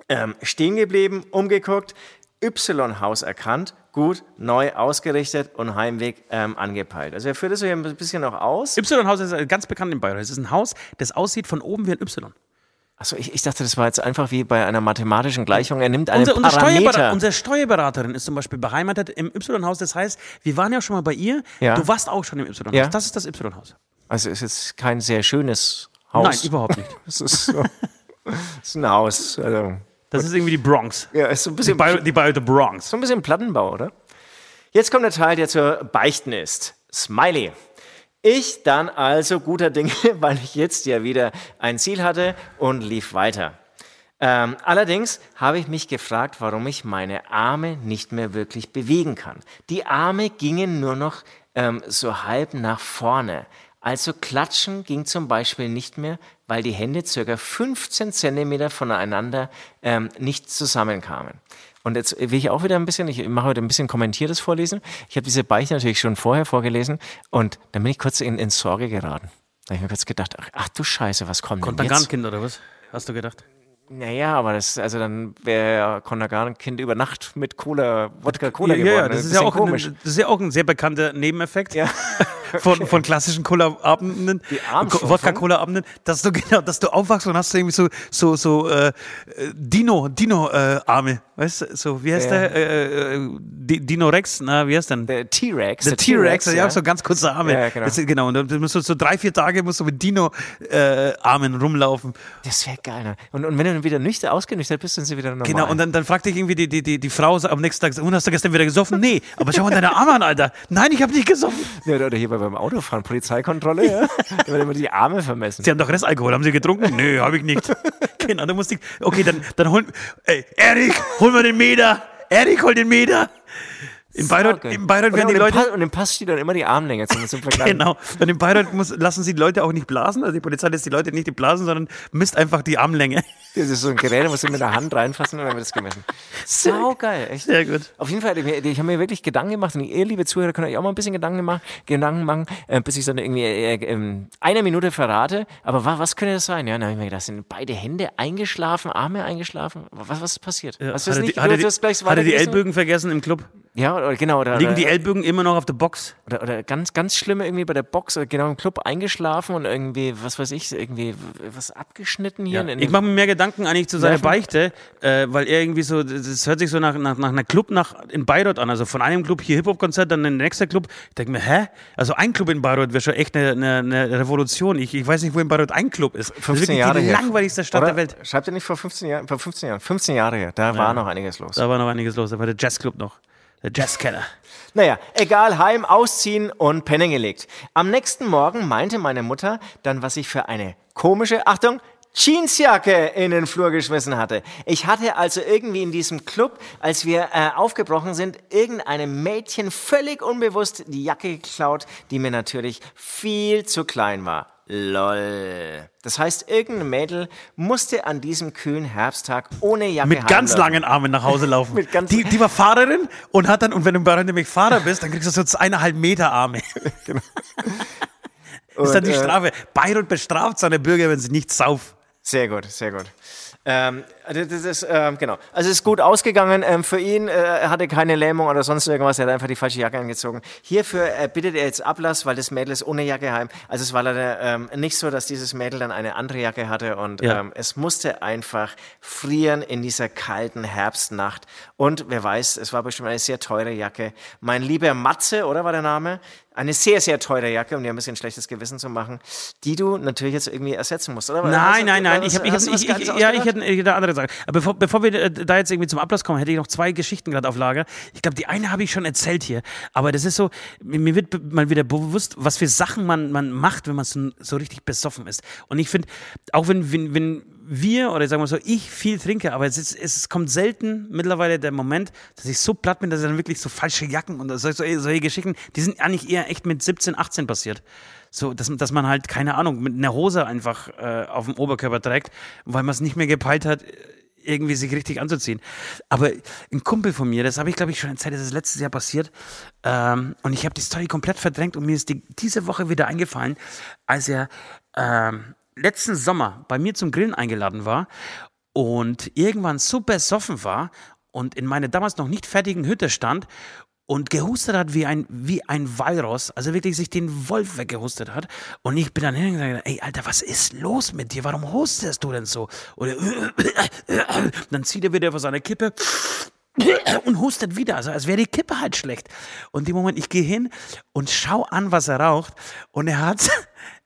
Ähm, stehen geblieben, umgeguckt, Y-Haus erkannt, gut, neu ausgerichtet und Heimweg ähm, angepeilt. Also er führt das so hier ein bisschen noch aus. Y-Haus ist ganz bekannt in Bayreuth. Es ist ein Haus, das aussieht von oben wie ein Y. Achso, ich, ich dachte, das war jetzt einfach wie bei einer mathematischen Gleichung. Er nimmt einen Unser, unser Parameter. Steuerberater, unsere Steuerberaterin ist zum Beispiel beheimatet im Y-Haus. Das heißt, wir waren ja schon mal bei ihr. Ja. Du warst auch schon im Y-Haus. Ja. Das ist das Y-Haus. also ist jetzt kein sehr schönes Haus. Nein, überhaupt nicht. Es ist, so, es ist ein Haus. Also, Das ist irgendwie die Bronx. ja, ist so ein Die, bisschen Bayreuth, die Bayreuth Bronx. So ein bisschen Plattenbau, oder? Jetzt kommt der Teil, der zur Beichten ist. Smiley. Ich dann also guter Dinge, weil ich jetzt ja wieder ein Ziel hatte und lief weiter. Ähm, allerdings habe ich mich gefragt, warum ich meine Arme nicht mehr wirklich bewegen kann. Die Arme gingen nur noch ähm, so halb nach vorne. Also klatschen ging zum Beispiel nicht mehr, weil die Hände circa 15 Zentimeter voneinander ähm, nicht zusammenkamen. Und jetzt will ich auch wieder ein bisschen, ich mache heute ein bisschen kommentiertes Vorlesen. Ich habe diese Beichte natürlich schon vorher vorgelesen und dann bin ich kurz in, in Sorge geraten. Da habe ich mir kurz gedacht, ach, ach du Scheiße, was kommt denn jetzt? Kontergan-Kind oder was? Hast du gedacht? Naja, aber das, also dann wäre Kontergan-Kind über Nacht mit Cola, Wodka-Cola ja, geworden. ja, Ein das ist ja auch komisch. Ein, das ist ja auch ein sehr bekannter Nebeneffekt Ja. von, von klassischen Cola-Abenden. Wodka-Cola-Abenden, dass du genau, dass du aufwachst und hast irgendwie so so so äh, äh, Dino Dino äh, Arme, weißt du, so wie heißt Ja. der äh, äh, Di- Dino Rex, na wie heißt denn? Der T-Rex. Der T-Rex, der hat auch so ganz kurze Arme. Ja, genau. Das genau. Und dann musst du so drei, vier Tage musst du mit Dino-Armen rumlaufen. Das wäre geil. Ne? Und, und wenn du dann wieder nüchtern, ausgenüchtert bist, sind sie wieder normal. Genau, und dann, dann fragt dich irgendwie die, die, die, die Frau am nächsten Tag, und hast du gestern wieder gesoffen? Nee, aber schau mal deine Arme an, Alter. Nein, ich habe nicht gesoffen. Ja, oder hier bei- beim Autofahren, Polizeikontrolle, ja. da werden immer die Arme vermessen. Sie haben doch Restalkohol, haben Sie getrunken? Nö, habe ich nicht. Genau, dann musste ich, okay, dann, dann holen, ey, Erik, hol mal den Meter. Erik, hol den Meter. In Bayreuth, in Bayreuth werden die Leute, Pass, und im Pass steht dann immer die Armlänge zum, Vergleich. genau, und in Bayreuth muss, lassen sie die Leute auch nicht blasen, also die Polizei lässt die Leute nicht die blasen, sondern misst einfach die Armlänge. Das ist so ein Gerät, da musst du mit der Hand reinfassen und dann wird das gemessen. Sau geil, echt. Sehr gut. Auf jeden Fall, ich, ich habe mir wirklich Gedanken gemacht und ihr, liebe Zuhörer, könnt euch auch mal ein bisschen Gedanken machen, Gedanken machen äh, bis ich dann irgendwie äh, äh, eine Minute verrate. Aber wa, was könnte das sein? Ja, dann habe ich mir gedacht, sind beide Hände eingeschlafen, Arme eingeschlafen? Was, was ist passiert? Hast du er nicht? die, du hast gleich die, hat er die? Ellbogen vergessen im Club? Ja, oder, genau. Oder, Liegen die Ellbogen immer noch auf der Box? oder, oder ganz, ganz schlimm irgendwie bei der Box, oder genau im Club eingeschlafen und irgendwie, was weiß ich, irgendwie was abgeschnitten hier. in- in Ich mache mir mehr Gedanken eigentlich zu seiner. Beichte, äh, weil er irgendwie so, das hört sich so nach, nach, nach einer Club nach, in Bayreuth an. Also von einem Club hier Hip-Hop-Konzert, dann der nächste Club. Ich denke mir, hä? Also ein Club in Bayreuth wäre schon echt eine, eine, eine Revolution. Ich, ich weiß nicht, wo in Bayreuth ein Club ist. Das ist 15 wirklich Jahre die her. langweiligste Stadt Oder? der Welt. Schreibt ihr nicht vor 15 Jahren? Vor 15 Jahren. 15 Jahre her. Da war noch einiges los. Da war noch einiges los. Da war der Jazzclub noch. Der Jazzkeller. Naja, egal, heim, ausziehen und pennen gelegt. Am nächsten Morgen meinte meine Mutter dann, was ich für eine komische, Achtung, Jeansjacke in den Flur geschmissen hatte. Ich hatte also irgendwie in diesem Club, als wir äh, aufgebrochen sind, irgendeinem Mädchen völlig unbewusst die Jacke geklaut, die mir natürlich viel zu klein war. Lol. Das heißt, irgendein Mädel musste an diesem kühlen Herbsttag ohne Jacke Mit ganz heimlaufen. langen Armen nach Hause laufen. Die, die war Fahrerin und hat dann, und wenn du Bayreuth nämlich Fahrer bist, dann kriegst du so eineinhalb Meter Arme. Das ist dann die äh, Strafe. Bayreuth bestraft seine Bürger, wenn sie nicht saufen. Sehr gut, sehr gut. Ähm, Also das ist, ähm, genau. Also es ist gut ausgegangen ähm, für ihn. Äh, er hatte keine Lähmung oder sonst irgendwas. Er hat einfach die falsche Jacke angezogen. Hierfür äh, bittet er jetzt Ablass, weil das Mädel ist ohne Jacke heim. Also es war leider ähm, nicht so, dass dieses Mädel dann eine andere Jacke hatte und Ja. ähm, es musste einfach frieren in dieser kalten Herbstnacht. Und wer weiß, es war bestimmt eine sehr teure Jacke. Mein lieber Matze, oder war der Name? Eine sehr, sehr teure Jacke, um dir ein bisschen schlechtes Gewissen zu machen, die du natürlich jetzt irgendwie ersetzen musst, oder? Nein, nein, nein. Ich ja, hätte, ich hätte eine andere Sache. Aber bevor, bevor wir äh, da jetzt irgendwie zum Abschluss kommen, hätte ich noch zwei Geschichten gerade auf Lager. Ich glaube, die eine habe ich schon erzählt hier. Aber das ist so, mir wird mal wieder bewusst, was für Sachen man, man macht, wenn man so, so richtig besoffen ist. Und ich finde, auch wenn, wenn, wenn wir, oder sagen wir so, ich viel trinke, aber es, ist, es kommt selten mittlerweile der Moment, dass ich so platt bin, dass ich dann wirklich so falsche Jacken und so, so, solche Geschichten, die sind eigentlich eher echt mit 17, 18 passiert. So, dass, dass man halt, keine Ahnung, mit einer Hose einfach äh, auf dem Oberkörper trägt, weil man es nicht mehr gepeilt hat, irgendwie sich richtig anzuziehen. Aber ein Kumpel von mir, das habe ich glaube ich schon erzählt, das ist letztes Jahr passiert. Ähm, und ich habe die Story komplett verdrängt und mir ist die, diese Woche wieder eingefallen, als er ähm, letzten Sommer bei mir zum Grillen eingeladen war und irgendwann so besoffen war und in meiner damals noch nicht fertigen Hütte stand und gehustet hat wie ein, wie ein Walross, also wirklich sich den Wolf weggehustet hat. Und ich bin dann hingegangen und ey, Alter, was ist los mit dir? Warum hustest du denn so? Oder dann zieht er wieder vor seine Kippe und hustet wieder, also als wäre die Kippe halt schlecht. Und im Moment, ich gehe hin und schau an, was er raucht. Und er hat,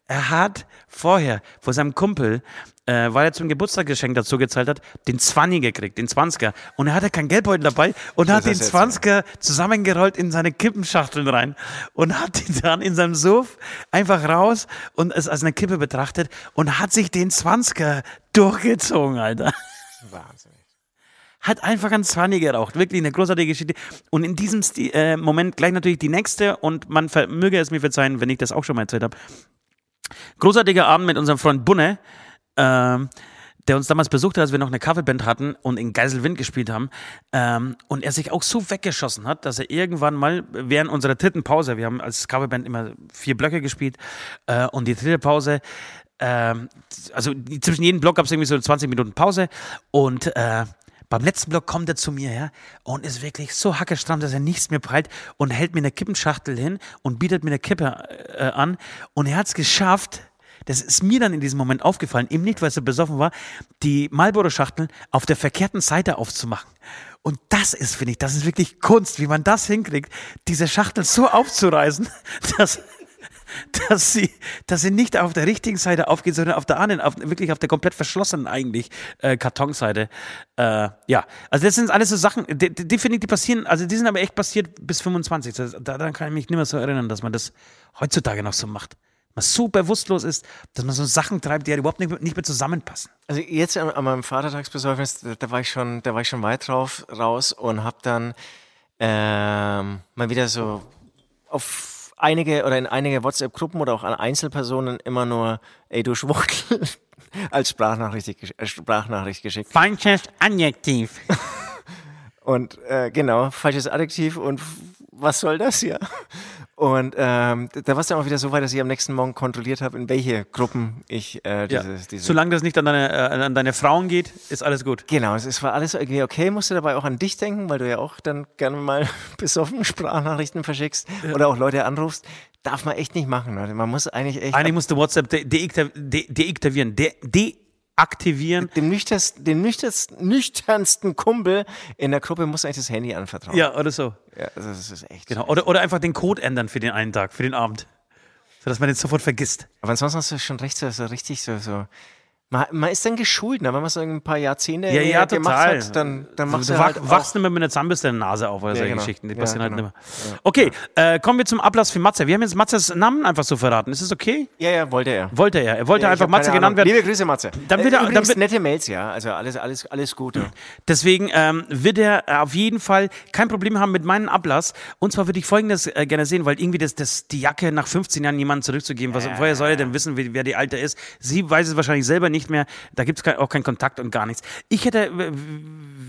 er hat vorher vor seinem Kumpel, äh, weil er zum Geburtstagsgeschenk dazu gezahlt hat, den 20 gekriegt, den 20er. Und er hatte kein Geldbeutel dabei und hat den ist jetzt 20er zusammengerollt in seine Kippenschachteln rein und hat ihn dann in seinem Suff einfach raus und es als eine Kippe betrachtet und hat sich den 20er durchgezogen, Alter Wahnsinnig. hat einfach ein 20 geraucht. Wirklich eine großartige Geschichte. Und in diesem Sti äh, Moment gleich natürlich die nächste und man möge es mir verzeihen, wenn ich das auch schon mal erzählt habe. Großartiger Abend mit unserem Freund Bunne, ähm, der uns damals besucht hat, als wir noch eine Coverband hatten und in Geiselwind gespielt haben. Ähm, und er sich auch so weggeschossen hat, dass er irgendwann mal während unserer dritten Pause, wir haben als Coverband immer vier Blöcke gespielt, äh, und die dritte Pause, ähm, also zwischen jedem Block gab es irgendwie so 20 Minuten Pause und äh, beim letzten Block kommt er zu mir her und ist wirklich so hackestramm, dass er nichts mehr peilt und hält mir eine Kippenschachtel hin und bietet mir eine Kippe äh, an. Und er hat es geschafft, das ist mir dann in diesem Moment aufgefallen, eben nicht, weil er besoffen war, die Marlboro-Schachteln auf der verkehrten Seite aufzumachen. Und das ist, finde ich, das ist wirklich Kunst, wie man das hinkriegt, diese Schachtel so aufzureißen, dass, dass sie, dass sie nicht auf der richtigen Seite aufgeht, sondern auf der anderen, auf, wirklich auf der komplett verschlossenen eigentlich äh, Kartonseite. Äh, ja, also das sind alles so Sachen, die, die, die passieren, also die sind aber echt passiert bis 25. Das, daran kann ich mich nicht mehr so erinnern, dass man das heutzutage noch so macht. Man so bewusstlos ist, dass man so Sachen treibt, die halt überhaupt nicht, mehr- nicht mehr zusammenpassen. Also jetzt an, an meinem Vatertagsbesäufnis, da, da war ich schon, da war ich schon weit drauf raus und habe dann ähm, mal wieder so auf einige oder in einige WhatsApp-Gruppen oder auch an Einzelpersonen immer nur, ey du Schwuchtel, als Sprachnachricht, gesch- äh, Sprachnachricht geschickt. Falsches Adjektiv. Und äh, genau, falsches Adjektiv und was soll das hier? Und ähm, da war es dann auch wieder so weit, dass ich am nächsten Morgen kontrolliert habe, in welche Gruppen ich äh, Ja. dieses, diese Solange das nicht an deine, äh, an deine Frauen geht, ist alles gut. Genau, es, es war alles irgendwie okay. Musste dabei auch an dich denken, weil du ja auch dann gerne mal besoffen Sprachnachrichten verschickst oder auch Leute anrufst. Darf man echt nicht machen, Leute. Man muss eigentlich echt Eigentlich musste WhatsApp de deaktiv- de deaktivieren. De deaktivieren. dem nüchternsten, dem nüchternsten, nüchternsten Kumpel in der Gruppe muss eigentlich das Handy anvertrauen. Ja, oder so. ja also das ist echt. Genau. Oder, oder einfach den Code ändern für den einen Tag, für den Abend. Sodass man den sofort vergisst. Aber ansonsten hast du schon recht, so, so richtig so, so. Man, man ist dann geschult, ne? wenn man so ein paar Jahrzehnte Ja, ja, gemacht total. hat, dann, dann machst du du halt wachst nicht mehr mit einer Zahnbürste in der Nase auf oder Ja, solche genau. Geschichten. Die Ja, passieren halt genau. nicht mehr. Okay, äh, kommen wir zum Ablass für Matze. Wir haben jetzt Matzes Namen einfach so verraten. Ist das okay? Ja, ja, wollte er. Wollte er. Er wollte einfach Matze genannt werden. Liebe Grüße, Matze. Dann Äh, wird er- dann wird- nette Mails, ja. Also alles, alles, alles Gute. Deswegen ähm, wird er auf jeden Fall kein Problem haben mit meinem Ablass. Und zwar würde ich Folgendes äh, gerne sehen, weil irgendwie das, das, die Jacke nach 15 Jahren jemandem zurückzugeben, was, woher soll er denn wissen, wer die Alte ist? Sie weiß es wahrscheinlich selber nicht mehr. Da gibt es auch keinen Kontakt und gar nichts. Ich hätte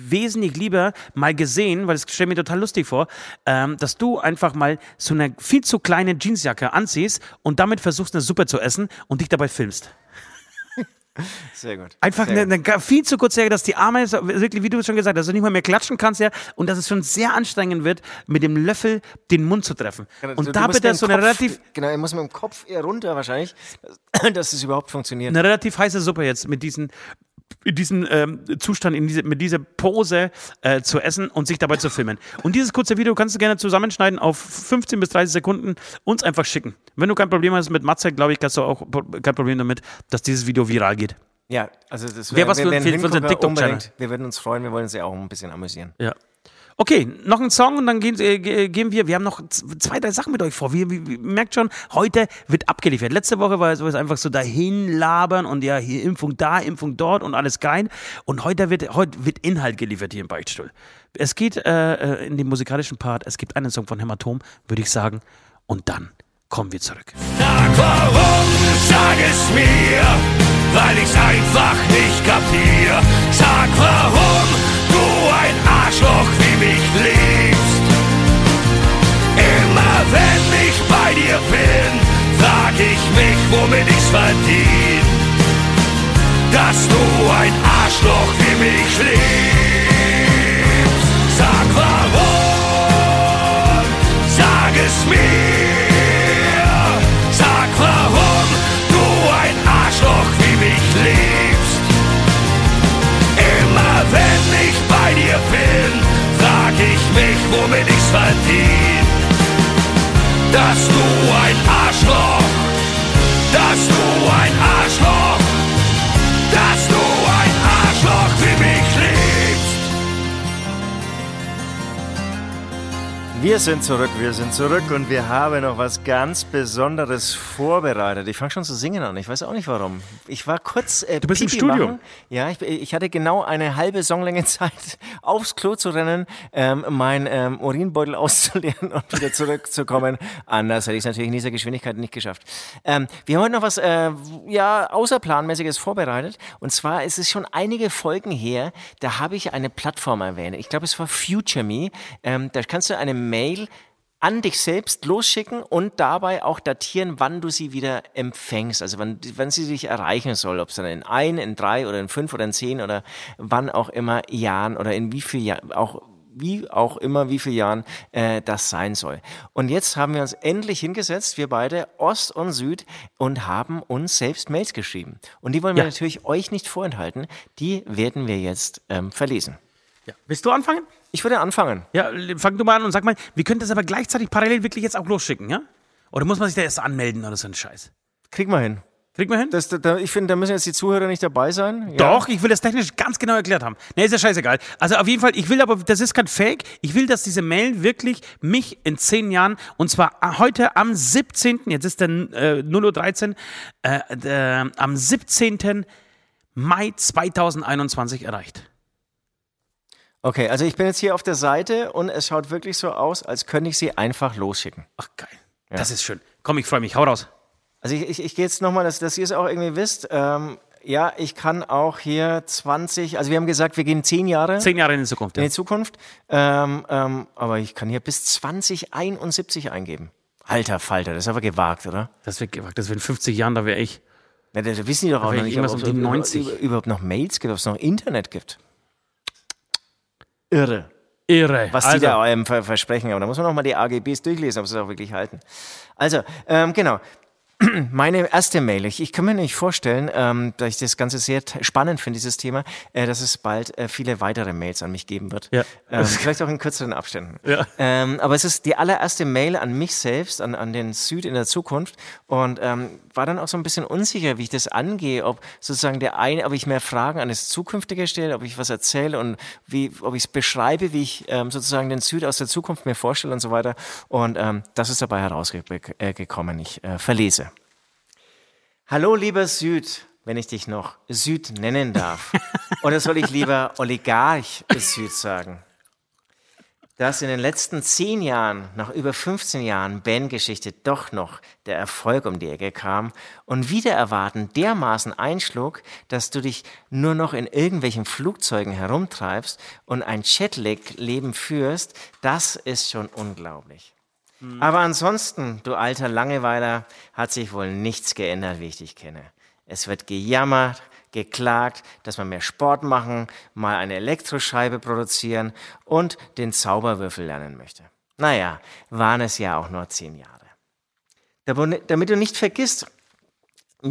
wesentlich lieber mal gesehen, weil es stelle mir total lustig vor, ähm, dass du einfach mal so eine viel zu kleine Jeansjacke anziehst und damit versuchst, eine Suppe zu essen und dich dabei filmst. Sehr gut. Einfach Sehr eine, gut. eine, viel zu kurze Serie, dass die Arme, wirklich, wie du schon gesagt hast, dass du nicht mal mehr klatschen kannst, ja, und dass es schon sehr anstrengend wird, mit dem Löffel den Mund zu treffen. Du- Und du da bitte so eine Kopf- relativ, Genau, er muss mit dem Kopf eher runter wahrscheinlich, dass es überhaupt funktioniert. eine relativ heiße Suppe jetzt mit diesen in diesem ähm, Zustand, in diese, mit dieser Pose äh, zu essen und sich dabei zu filmen. Und dieses kurze Video kannst du gerne zusammenschneiden auf 15 bis 30 Sekunden, uns einfach schicken. Wenn du kein Problem hast mit Matze, glaube ich, hast du auch kein Problem damit, dass dieses Video viral geht. Ja, also das Wer was wir für- für- für unseren TikTok-Channel. Wir würden uns freuen, wir wollen uns ja auch ein bisschen amüsieren. Ja. Okay, noch ein Song und dann gehen, äh, ge- gehen wir. Wir haben noch zwei, drei Sachen mit euch vor. Wir, wir, wir merkt schon, heute wird abgeliefert. Letzte Woche war es war es einfach so dahin labern und ja, hier Impfung da, Impfung dort und alles geil. Und heute wird, heute wird Inhalt geliefert hier im Beichtstuhl. Es geht äh, äh, in dem musikalischen Part, es gibt einen Song von Hämatom, würde ich sagen. Und dann kommen wir zurück. Sag warum, sag es mir, weil ich's einfach nicht kapier. Sag warum du ein Arschloch wie mich liebst. Immer wenn ich bei dir bin, frag ich mich, womit ich's verdien. Dass du ein Arschloch wie mich liebst. Sag warum, bin, frag ich mich, womit ich's verdien. Dass du ein Arschloch, dass du ein Arschloch, Wir sind zurück, wir sind zurück und wir haben noch was ganz Besonderes vorbereitet. Ich fange schon zu singen an, ich weiß auch nicht warum. Ich war kurz. Äh, Du bist im Pipi Studio. Machen. Ja, ich, ich hatte genau eine halbe Songlänge Zeit, aufs Klo zu rennen, ähm, mein ähm, Urinbeutel auszuleeren und wieder zurückzukommen. Anders hätte ich es natürlich in dieser Geschwindigkeit nicht geschafft. Ähm, wir haben heute noch was äh, ja, Außerplanmäßiges vorbereitet. Und zwar ist es schon einige Folgen her, da habe ich eine Plattform erwähnt. Ich glaube, es war Future Me. Ähm, da kannst du eine Mail an dich selbst losschicken und dabei auch datieren, wann du sie wieder empfängst, also wann, wann sie dich erreichen soll, ob es dann in ein, in drei oder in fünf oder in zehn oder wann auch immer Jahren oder in wie viel Jahren auch wie auch immer, wie viele Jahren äh, das sein soll. Und jetzt haben wir uns endlich hingesetzt, wir beide, Ost und Süd, und haben uns selbst Mails geschrieben. Und die wollen wir Ja. natürlich euch nicht vorenthalten. Die werden wir jetzt ähm, verlesen. Ja. Willst du anfangen? Ich würde anfangen. Ja, fang du mal an und sag mal, wir können das aber gleichzeitig parallel wirklich jetzt auch losschicken, ja? Oder muss man sich da erst anmelden oder so ein Scheiß? Kriegen wir hin. Kriegt man hin? Das, da, ich finde, da müssen jetzt die Zuhörer nicht dabei sein. Ja. Doch, ich will das technisch ganz genau erklärt haben. Ne, ist ja scheißegal. Also auf jeden Fall, ich will aber, das ist kein Fake, ich will, dass diese Mail wirklich mich in zehn Jahren, und zwar heute am 17., jetzt ist der äh, 0.13 Uhr, äh, der, am 17. Mai 2021 erreicht. Okay, also ich bin jetzt hier auf der Seite und es schaut wirklich so aus, als könnte ich sie einfach losschicken. Ach geil, das ist schön. Komm, ich freue mich, hau raus. Also ich, ich, ich gehe jetzt nochmal, dass, dass ihr es auch irgendwie wisst. Ähm, ja, ich kann auch hier 20, also wir haben gesagt, wir gehen 10 Jahre Zehn Jahre in die Zukunft. in Ja. die Zukunft, ähm, ähm, aber ich kann hier bis 2071 eingeben. Alter Falter, das ist aber gewagt, oder? Das wird gewagt, das wird in 50 Jahren, da wäre ich. Na, da, da wissen die doch auch noch ich nicht, ob um es die über- 90. Über, überhaupt noch Mails gibt, ob es noch Internet gibt. Irre. Irre. was also, die da ver versprechen. Aber da muss man noch mal die AGBs durchlesen, ob sie es auch wirklich halten. Also, ähm, genau. Meine erste Mail. Ich, ich kann mir nicht vorstellen, ähm, da ich das Ganze sehr spannend finde, dieses Thema, äh, dass es bald äh, viele weitere Mails an mich geben wird. Ja. Ähm, vielleicht auch in kürzeren Abständen. Ja. Ähm, aber es ist die allererste Mail an mich selbst, an, an den Süd in der Zukunft. Und ähm, war dann auch so ein bisschen unsicher, wie ich das angehe, ob sozusagen der eine, ob ich mehr Fragen an das Zukünftige stelle, ob ich was erzähle und wie, ob ich es beschreibe, wie ich ähm, sozusagen den Süd aus der Zukunft mir vorstelle und so weiter. Und ähm, das ist dabei herausgekommen. Äh, ich äh, verlese. Hallo, lieber Süd, wenn ich dich noch Süd nennen darf. Oder soll ich lieber Oligarch Süd sagen? Dass in den letzten zehn Jahren, nach über 15 Jahren Bandgeschichte, doch noch der Erfolg um die Ecke kam und wieder erwarten dermaßen einschlug, dass du dich nur noch in irgendwelchen Flugzeugen herumtreibst und ein Jetlag-Leben führst, das ist schon unglaublich. Aber ansonsten, du alter Langeweiler, hat sich wohl nichts geändert, wie ich dich kenne. Es wird gejammert, geklagt, dass wir mehr Sport machen, mal eine Elektroscheibe produzieren und den Zauberwürfel lernen möchte. Naja, waren es ja auch nur zehn Jahre. Damit du nicht vergisst,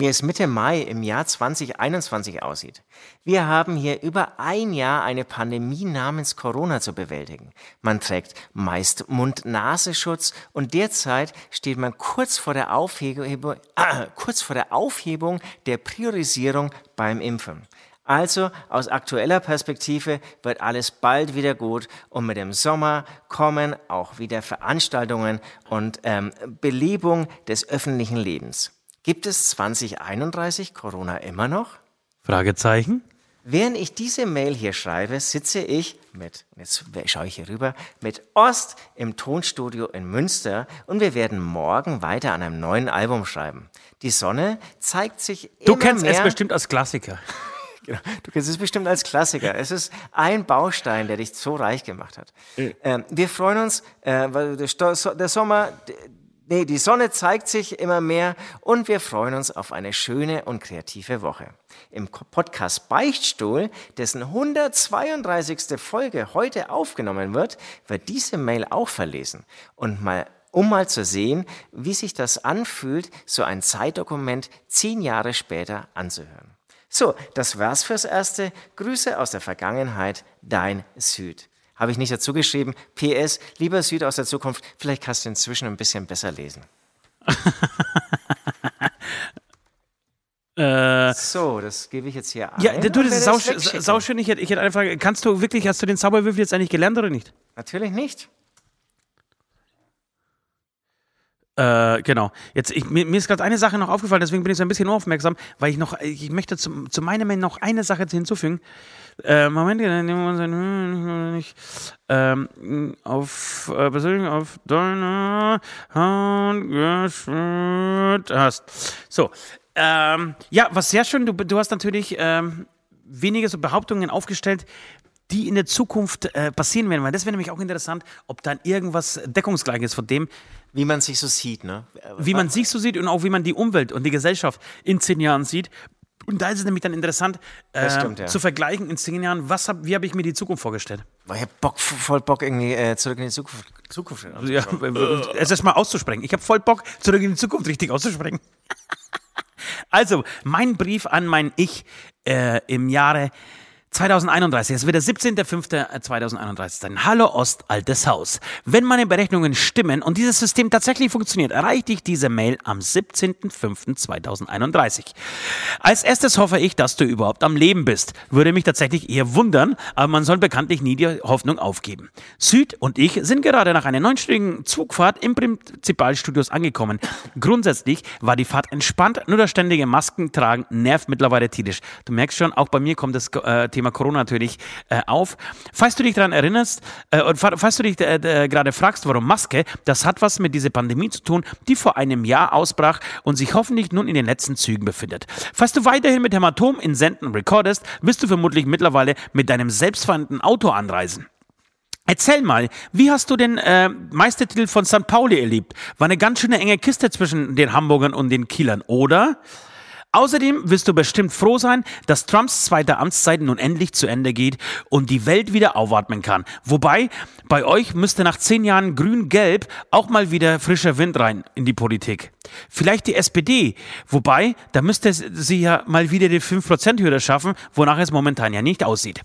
wie es Mitte Mai im Jahr 2021 aussieht. Wir haben hier über ein Jahr eine Pandemie namens Corona zu bewältigen. Man trägt meist Mund-Nasenschutz und derzeit steht man kurz vor der Aufhebung, äh, kurz vor der Aufhebung der Priorisierung beim Impfen. Also aus aktueller Perspektive wird alles bald wieder gut und mit dem Sommer kommen auch wieder Veranstaltungen und ähm, Belebung des öffentlichen Lebens. Gibt es 2031 Corona immer noch? Fragezeichen? Während ich diese Mail hier schreibe, sitze ich mit, jetzt schaue ich hier rüber, mit Ost im Tonstudio in Münster und wir werden morgen weiter an einem neuen Album schreiben. Die Sonne zeigt sich Du immer kennst mehr. es bestimmt als Klassiker. Genau. Du kennst es bestimmt als Klassiker. Es ist ein Baustein, der dich so reich gemacht hat. Ähm, wir freuen uns, äh, weil der, der Sommer, nee, die Sonne zeigt sich immer mehr und wir freuen uns auf eine schöne und kreative Woche. Im Podcast Beichtstuhl, dessen 132. Folge heute aufgenommen wird, wird diese Mail auch verlesen und mal um mal zu sehen, wie sich das anfühlt, so ein Zeitdokument zehn Jahre später anzuhören. So, das war's fürs Erste. Grüße aus der Vergangenheit, dein Süd. Habe ich nicht dazu geschrieben. PS, lieber Süd aus der Zukunft, vielleicht kannst du inzwischen ein bisschen besser lesen. so, das gebe ich jetzt hier ein. Äh. Ja, du, das ist werde sau, sauschön. Ich hätte, ich hätte eine Frage. Kannst du wirklich, hast du den Zauberwürfel jetzt eigentlich gelernt oder nicht? Natürlich nicht. Äh, genau. Jetzt, ich, mir, mir ist gerade eine Sache noch aufgefallen, deswegen bin ich so ein bisschen unaufmerksam, weil ich noch, ich möchte zu, zu meiner Mail noch eine Sache hinzufügen. Äh, Moment, dann nehmen wir uns ein, nicht, ähm, auf, äh, persönlich auf deine Hand geschwört hast. So, ähm, ja, was sehr schön, du, du hast natürlich ähm, wenige so Behauptungen aufgestellt, die in der Zukunft äh, passieren werden, weil das wäre nämlich auch interessant, ob dann irgendwas deckungsgleich ist von dem, Wie man sich so sieht, ne? wie man sich so sieht und auch wie man die Umwelt und die Gesellschaft in zehn Jahren sieht. Und da ist es nämlich dann interessant, äh, stimmt, ja. zu vergleichen in zehn Jahren, was hab, wie habe ich mir die Zukunft vorgestellt. Ich hab Bock, voll Bock irgendwie äh, zurück in die Zukunft. Zukunft Ja, es ist mal auszusprechen. Ich habe voll Bock, zurück in die Zukunft richtig auszusprechen. Also, mein Brief an mein Ich äh, im Jahre 2031. Es wird der 17.05.2031 sein. Hallo Ost, altes Haus. Wenn meine Berechnungen stimmen und dieses System tatsächlich funktioniert, erreiche ich diese Mail am 17.05.2031. Als erstes hoffe ich, dass du überhaupt am Leben bist. Würde mich tatsächlich eher wundern, aber man soll bekanntlich nie die Hoffnung aufgeben. Süd und ich sind gerade nach einer neunstündigen Zugfahrt im Prinzipalstudios angekommen. Grundsätzlich war die Fahrt entspannt, nur das ständige Maskentragen nervt mittlerweile tierisch. Du merkst schon, auch bei mir kommt das äh, Thema Corona natürlich äh, auf. Falls du dich daran erinnerst, äh, und fa- falls du dich äh, äh, gerade fragst, warum Maske, das hat was mit dieser Pandemie zu tun, die vor einem Jahr ausbrach und sich hoffentlich nun in den letzten Zügen befindet. Falls du weiterhin mit Hämatom in Senden recordest, wirst du vermutlich mittlerweile mit deinem selbstfahrenden Auto anreisen. Erzähl mal, wie hast du den äh, Meistertitel von St. Pauli erlebt? War eine ganz schöne enge Kiste zwischen den Hamburgern und den Kielern, oder? Außerdem wirst du bestimmt froh sein, dass Trumps zweite Amtszeit nun endlich zu Ende geht und die Welt wieder aufatmen kann. Wobei, bei euch müsste nach zehn Jahren grün-gelb auch mal wieder frischer Wind rein in die Politik. Vielleicht die SPD, wobei, da müsste sie ja mal wieder die 5%-Hürde schaffen, wonach es momentan ja nicht aussieht.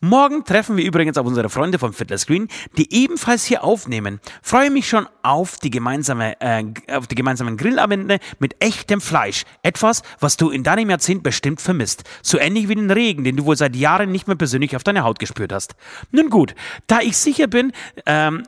Morgen treffen wir übrigens auf unsere Freunde vom Fiddler Screen, die ebenfalls hier aufnehmen. Freue mich schon auf die, gemeinsame, äh, auf die gemeinsamen Grillabende mit echtem Fleisch. Etwas, was du in deinem Jahrzehnt bestimmt vermisst. So ähnlich wie den Regen, den du wohl seit Jahren nicht mehr persönlich auf deine Haut gespürt hast. Nun gut, da ich sicher bin, ähm,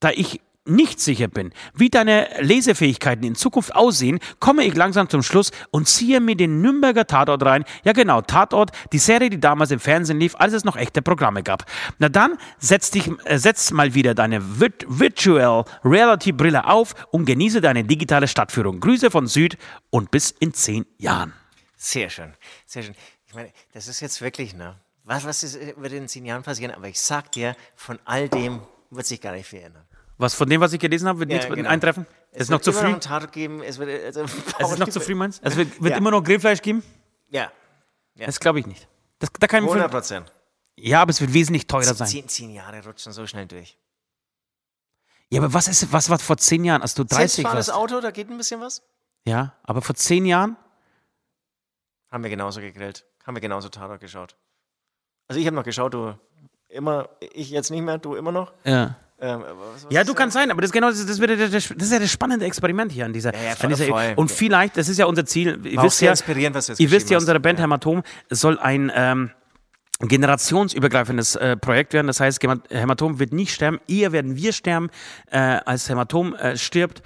da ich nicht sicher bin, wie deine Lesefähigkeiten in Zukunft aussehen, komme ich langsam zum Schluss und ziehe mir den Nürnberger Tatort rein. Ja genau, Tatort, die Serie, die damals im Fernsehen lief, als es noch echte Programme gab. Na dann, setz, dich, äh, setz mal wieder deine Virt Virtual Reality Brille auf und genieße deine digitale Stadtführung. Grüße von Süd und bis in zehn Jahren. Sehr schön, sehr schön. Ich meine, das ist jetzt wirklich, ne? Was, was ist, wird in zehn Jahren passieren? Aber ich sag dir, von all dem wird sich gar nicht viel ändern. Was von dem, was ich gelesen habe, wird Ja, nichts genau. eintreffen? Es ist noch wird zu früh. Noch Tatort geben. Es, wird, also, Es ist noch zu früh, meinst? Es wird, wird Ja. immer noch Grillfleisch geben? Ja, Das glaube ich nicht. Das, da kann ich mir 100 vorstellen- Prozent. ja, aber es wird wesentlich teurer sein. Zehn, zehn Jahre rutschen so schnell durch. Ja, aber was ist, was war vor zehn Jahren, als du 30 Selbstfahrendes warst? Auto, da geht ein bisschen was. Ja, aber vor zehn Jahren? Haben wir genauso gegrillt. Haben wir genauso Tatort geschaut. Also ich habe noch geschaut, du immer, ich jetzt nicht mehr, du immer noch. Ja. Ähm, was- was Ja, du kannst sein, aber das ist genau das, das, wird, das, das ist ja das spannende Experiment hier an dieser. Ja, ja, an dieser voll. und vielleicht, das ist ja unser Ziel. Ihr War wisst sehr ja, inspirierend, was du jetzt ihr wisst ja, unsere Band Ja. Hämatom soll ein ähm, generationsübergreifendes äh, Projekt werden. Das heißt, Hämatom wird nicht sterben. Eher werden wir sterben, äh, als Hämatom äh, stirbt.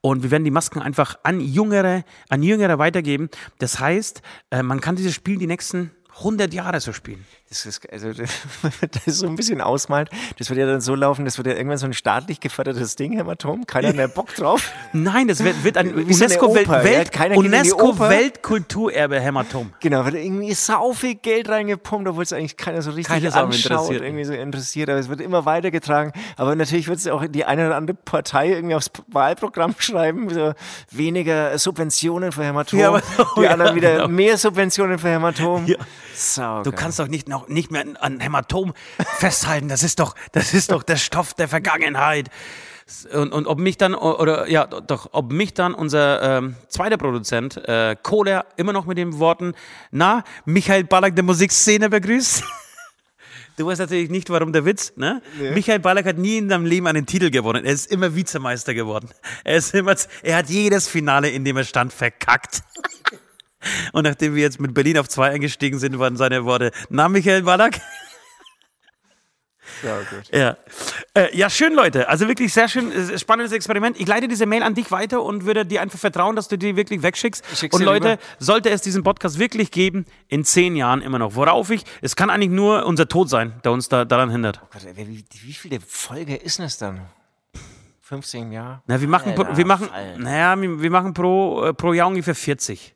Und wir werden die Masken einfach an Jüngere, an Jüngere weitergeben. Das heißt, äh, man kann dieses Spiel die nächsten 100 Jahre so spielen. Das ist, also, das ist so ein bisschen ausmalt. Das wird ja dann so laufen, das wird ja irgendwann so ein staatlich gefördertes Ding, Hämatom. Keiner mehr Bock drauf. Nein, das wird, wird ein Wie so eine UNESCO-Welt- Oper, ja. Welt, Keiner geht in die UNESCO. Weltkulturerbe Hämatom. Genau, wird irgendwie sau viel Geld reingepumpt, obwohl es eigentlich keiner so richtig Keiner anschaut, interessiert. irgendwie so interessiert. Aber es wird immer weitergetragen. Aber natürlich wird es auch die eine oder andere Partei irgendwie aufs Wahlprogramm schreiben. So weniger Subventionen für Hämatom. Ja, aber- die ja, anderen wieder genau. mehr Subventionen für Hämatom. Ja. Sau Du geil. kannst doch nicht, noch, nicht mehr an Hämatom festhalten. Das ist doch, das ist doch der Stoff der Vergangenheit. Und, und ob mich dann, oder ja, doch, ob mich dann unser ähm, zweiter Produzent, äh, Kohler, immer noch mit den Worten, na, Michael Ballack der Musikszene begrüßt. Du weißt natürlich nicht, warum der Witz, ne? Michael Ballack hat nie in seinem Leben einen Titel gewonnen. Er ist immer Vizemeister geworden. Er ist immer, er hat jedes Finale, in dem er stand, verkackt. Und nachdem wir jetzt mit Berlin auf zwei eingestiegen sind, waren seine Worte, na, Michael Ballack? Sau gut. Ja. Äh, ja, schön, Leute. Also wirklich sehr schön, äh, spannendes Experiment. Ich leite diese Mail an dich weiter und würde dir einfach vertrauen, dass du die wirklich wegschickst. schick's Und Leute, rüber. sollte es diesen Podcast wirklich geben, in zehn Jahren immer noch. Worauf ich, es kann eigentlich nur unser Tod sein, der uns da daran hindert. Gott, ey, wie, wie viele Folge ist es dann? 15 Jahre? Na, wir machen, Alter, wir machen, naja, wir, wir machen pro, äh, pro Jahr ungefähr 40.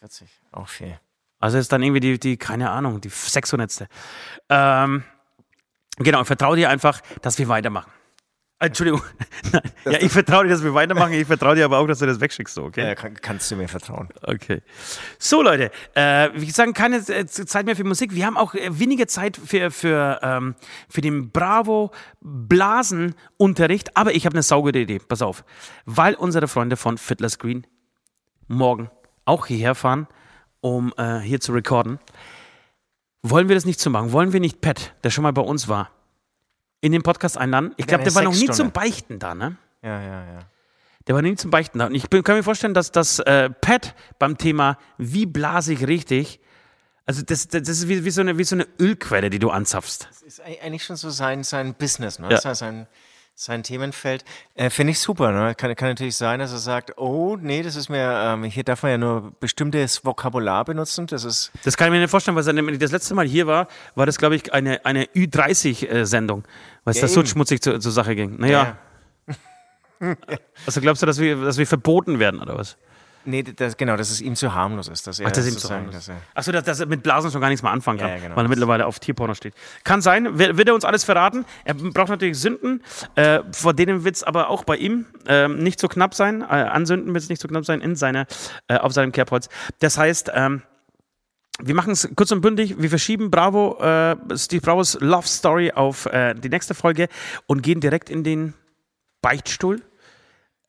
40. Auch viel. Also ist dann irgendwie die, die keine Ahnung, die 600. Ähm, genau, ich vertraue dir einfach, dass wir weitermachen. Äh, Entschuldigung. Nein. Ja, ich vertraue dir, dass wir weitermachen. Ich vertraue dir aber auch, dass du das wegschickst, okay? Ja, kann, kannst du mir vertrauen. Okay. So, Leute, äh, wie gesagt, keine äh, Zeit mehr für Musik. Wir haben auch äh, weniger Zeit für, für, ähm, für den Bravo Blasenunterricht, aber ich habe eine saugute Idee. Pass auf. Weil unsere Freunde von Fiddler's Green morgen auch hierher fahren, um äh, hier zu recorden, wollen wir das nicht so machen? Wollen wir nicht Pat, der schon mal bei uns war, in den Podcast einladen? Ich glaube, der war noch nie Sexstunde. zum Beichten da, ne? Ja, ja, ja. Der war nie zum Beichten da. Und ich bin, kann mir vorstellen, dass das äh, Pat beim Thema Wie blase ich richtig, also das, das ist wie, wie, so eine, wie so eine Ölquelle, die du anzapfst. Das ist ei- eigentlich schon so sein, sein Business, ne? Ja. Das heißt, sein, sein Themenfeld. Äh, Finde ich super, ne? Kann, kann natürlich sein, dass er sagt, oh, nee, das ist mir, ähm, hier darf man ja nur bestimmtes Vokabular benutzen. Das ist, Das kann ich mir nicht vorstellen, weil seitdem ich das letzte Mal hier war, war das, glaube ich, eine, eine Ü30-Sendung, weil es Ja, da so schmutzig zur, zur Sache ging. Naja, also glaubst du, dass wir, dass wir verboten werden oder was? Nee, das, genau, dass es ihm zu harmlos ist. Dass er Ach, das ist ihm zu harmlos. dass Achso, dass, dass er mit Blasen schon gar nichts mehr anfangen kann, Ja, ja, genau. weil er mittlerweile auf Tierporno steht. Kann sein, wird, wird er uns alles verraten. Er braucht natürlich Sünden, äh, vor denen wird es aber auch bei ihm ähm, nicht so knapp sein. Äh, an Sünden wird es nicht so knapp sein in seiner, äh, auf seinem Kerbholz. Das heißt, ähm, wir machen es kurz und bündig. Wir verschieben Bravo, äh, Steve Bravos Love Story auf äh, die nächste Folge und gehen direkt in den Beichtstuhl.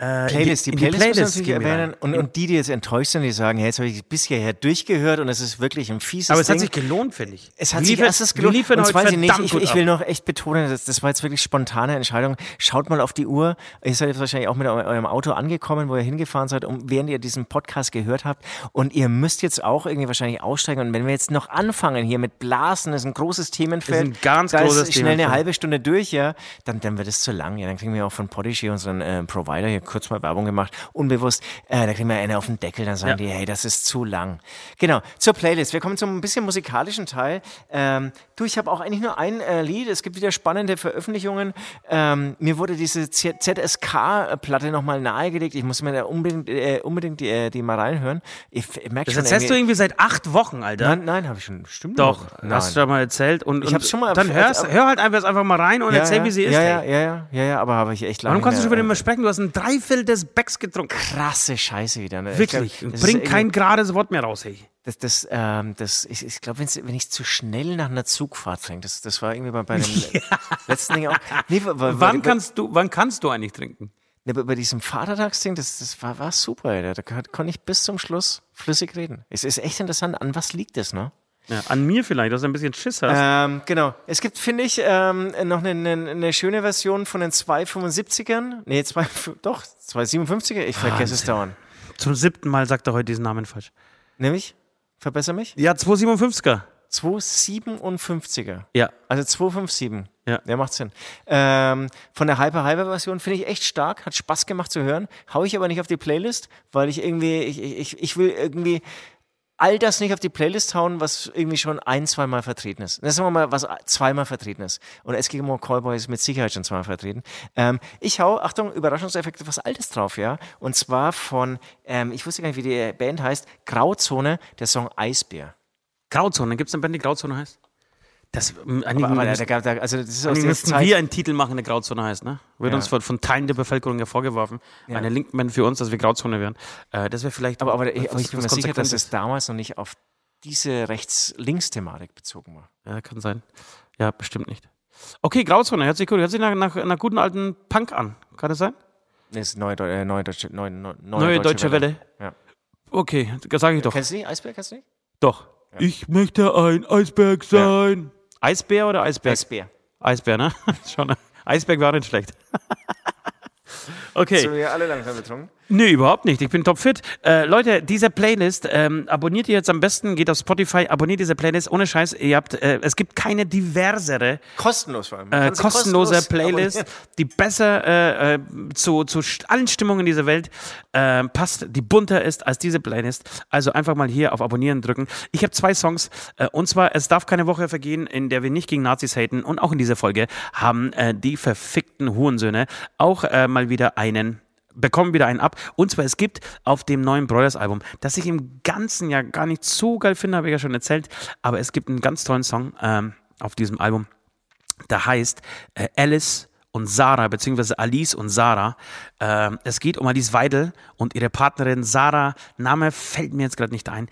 Äh, Playlist, die in Playlist, muss man natürlich erwähnen. Und, und die, die jetzt enttäuscht sind, die sagen, hey, jetzt habe ich bis hierher durchgehört und es ist wirklich ein fieses aber es Ding. hat sich gelohnt, finde ich. Es hat Wir sich wir gelohnt. liefern Und Sie nicht, ich, ich will noch echt betonen, das, das war jetzt wirklich spontane Entscheidung. Schaut mal auf die Uhr. Ihr seid jetzt wahrscheinlich auch mit eu- eurem Auto angekommen, wo ihr hingefahren seid, um, während ihr diesen Podcast gehört habt. Und ihr müsst jetzt auch irgendwie wahrscheinlich aussteigen. Und wenn wir jetzt noch anfangen hier mit Blasen, das ist ein großes Themenfeld. Das ist ein ganz da großes ist schnell eine halbe Stunde durch, ja, dann, dann wird es zu lang. Ja, dann kriegen wir auch von Podigy, unseren äh, Provider, hier kurz mal Werbung gemacht, unbewusst. Äh, da kriegen wir eine auf den Deckel, dann sagen Ja. die, hey, das ist zu lang. Genau, zur Playlist. Wir kommen zum ein bisschen musikalischen Teil. Ähm, du, ich habe auch eigentlich nur ein äh, Lied. Es gibt wieder spannende Veröffentlichungen. Ähm, mir wurde diese ZSK-Platte nochmal nahegelegt. Ich muss mir da unbedingt, äh, unbedingt die, äh, die mal reinhören. Ich, ich merke Das schon erzählst du irgendwie- seit acht Wochen, Alter. Nein, nein, habe ich schon. Stimmt Doch, Nein. hast du schon mal erzählt. Und, Ich hab's schon mal Dann erf- hörst, hör halt einfach, einfach mal rein und erzähl, ja, wie sie ist. ja, ja, ja, ja, ja, ja, aber habe ich echt lange Warum kannst du schon wieder immer sprechen? Du hast ein Stiefel des Becks getrunken. Krasse Scheiße wieder. Ne? Ich Wirklich. glaub, das Bring ist kein gerades Wort mehr raus, hey. Das, das, ähm, das, ich, ich glaube, wenn ich zu schnell nach einer Zugfahrt trinke, das, das war irgendwie bei, bei dem letzten Ding auch. Nee, weil, weil, Wann kannst du, wann kannst du eigentlich trinken? nee, bei, bei diesem Vatertagsding, das, das war, war super, Alter. Da kon- konnte ich bis zum Schluss flüssig reden. Es ist echt interessant, an was liegt es, ne? Ja, an mir vielleicht, dass du ein bisschen Schiss hast. Ähm, genau. Es gibt, finde ich, ähm, noch eine, eine, eine schöne Version von den 275ern. Nee, zwei, doch, 257er. Ich vergesse es dauernd. Zum siebten Mal sagt er heute diesen Namen falsch. Nämlich, verbessere mich, Ja, 257er. 257er. Ja. Also 257. Ja. Der macht Sinn. Ähm, von der Hyper Hyper Version finde ich echt stark, hat Spaß gemacht zu hören. Hau ich aber nicht auf die Playlist, weil ich irgendwie, ich, ich, ich will irgendwie all das nicht auf die Playlist hauen, was irgendwie schon ein, zweimal vertreten ist. Das sagen wir mal, was zweimal vertreten ist. Und Eskimo Callboy ist mit Sicherheit schon zweimal vertreten. Ähm, ich hau, Achtung, Überraschungseffekte, was Altes drauf, ja. Und zwar von, ähm, ich wusste gar nicht, wie die Band heißt, Grauzone, der Song Eisbär. Grauzone. Gibt es eine Band, die Grauzone heißt? Das, ähm, Aber, aber müssen, da, da, also das ist aus müssten Zeit. wir einen Titel machen, der Grauzone heißt, ne? Wird Ja. uns von, von Teilen der Bevölkerung ja vorgeworfen. Eine linken Band für uns, dass wir Grauzone wären. Äh, das wäre vielleicht. Aber, aber, was- ich, aber ich bin mir sicher, dass es damals noch nicht auf diese Rechts-Links-Thematik bezogen war. Ja, kann sein. Ja, bestimmt nicht. Okay, Grauzone, hört sich gut. Hört sich nach, nach einer guten alten Punk an. Kann das sein? Das ist neue, äh, neue, Deutsche, neue, neue, Neue Deutsche Welle. Ja. Okay, das sage ich doch. Kennst du die? Eisbär kennst du die? Doch. Ich möchte ein Eisberg sein. Eisbär oder Eisberg? Eisbär. Eisbär, ne? Schon. Eisberg war nicht schlecht. okay. So, wir alle langsam betrunken. Nee, überhaupt nicht. Ich bin topfit. Äh, Leute, diese Playlist, ähm, abonniert ihr jetzt am besten, geht auf Spotify, abonniert diese Playlist. Ohne Scheiß, ihr habt, äh, es gibt keine diversere, Kostenlos vor allem. Äh, kostenlose kostenlos Playlist, abonnieren. die besser äh, äh, zu, zu allen Stimmungen dieser Welt äh, passt, die bunter ist als diese Playlist. Also einfach mal hier auf Abonnieren drücken. Ich habe zwei Songs, äh, und zwar Es darf keine Woche vergehen, in der wir nicht gegen Nazis haten. Und auch in dieser Folge haben äh, die verfickten Hurensöhne auch äh, mal wieder einen bekommen wieder einen ab. Und zwar, es gibt auf dem neuen Brothers-Album, das ich im Ganzen ja gar nicht so geil finde, habe ich ja schon erzählt, aber es gibt einen ganz tollen Song ähm, auf diesem Album, der heißt äh, Alice und Sarah, beziehungsweise Alice und Sarah. Ähm, es geht um Alice Weidel und ihre Partnerin Sarah. Name fällt mir jetzt gerade nicht ein.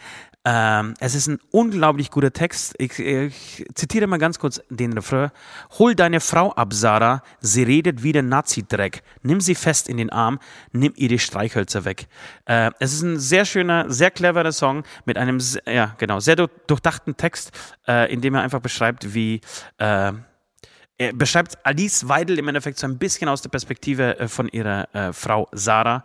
Ähm, es ist ein unglaublich guter Text. Ich, ich zitiere mal ganz kurz den Refrain. Hol deine Frau ab, Sarah. Sie redet wie der Nazi-Dreck. Nimm sie fest in den Arm. Nimm ihr die Streichhölzer weg. Äh, es ist ein sehr schöner, sehr cleverer Song mit einem, ja, genau, sehr du- durchdachten Text, äh, in dem er einfach beschreibt, wie, äh, er beschreibt Alice Weidel im Endeffekt so ein bisschen aus der Perspektive äh, von ihrer äh, Frau Sarah.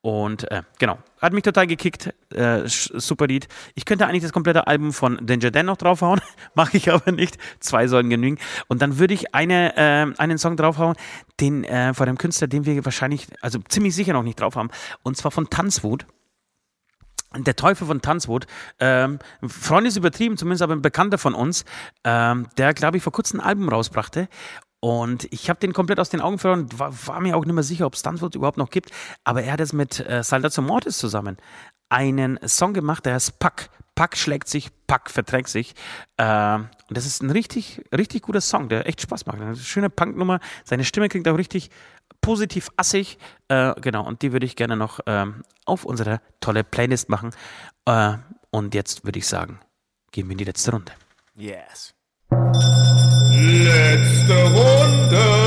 Und äh, genau, hat mich total gekickt. Äh, super Lied. Ich könnte eigentlich das komplette Album von Danger Dan noch draufhauen, mache ich aber nicht. Zwei sollen genügen. Und dann würde ich eine, äh, einen Song draufhauen, den äh, von einem Künstler, den wir wahrscheinlich, also ziemlich sicher noch nicht drauf haben. Und zwar von Tanzwut. Der Teufel von Tanzwut. Ähm, Freund ist übertrieben, zumindest aber ein Bekannter von uns, ähm, der, glaube ich, vor kurzem ein Album rausbrachte. Und ich habe den komplett aus den Augen verloren, war, war mir auch nicht mehr sicher, ob Tanzwut überhaupt noch gibt. Aber er hat es mit äh, Saldatio Mortis zusammen einen Song gemacht, der heißt Pack. Pack schlägt sich, Pack verträgt sich. Ähm, und das ist ein richtig, richtig guter Song, der echt Spaß macht. Eine schöne Punknummer. Seine Stimme klingt auch richtig positiv assig. Äh, genau, und die würde ich gerne noch ähm, auf unsere tolle Playlist machen. Äh, und jetzt würde ich sagen, gehen wir in die letzte Runde. Yes. Letzte Runde.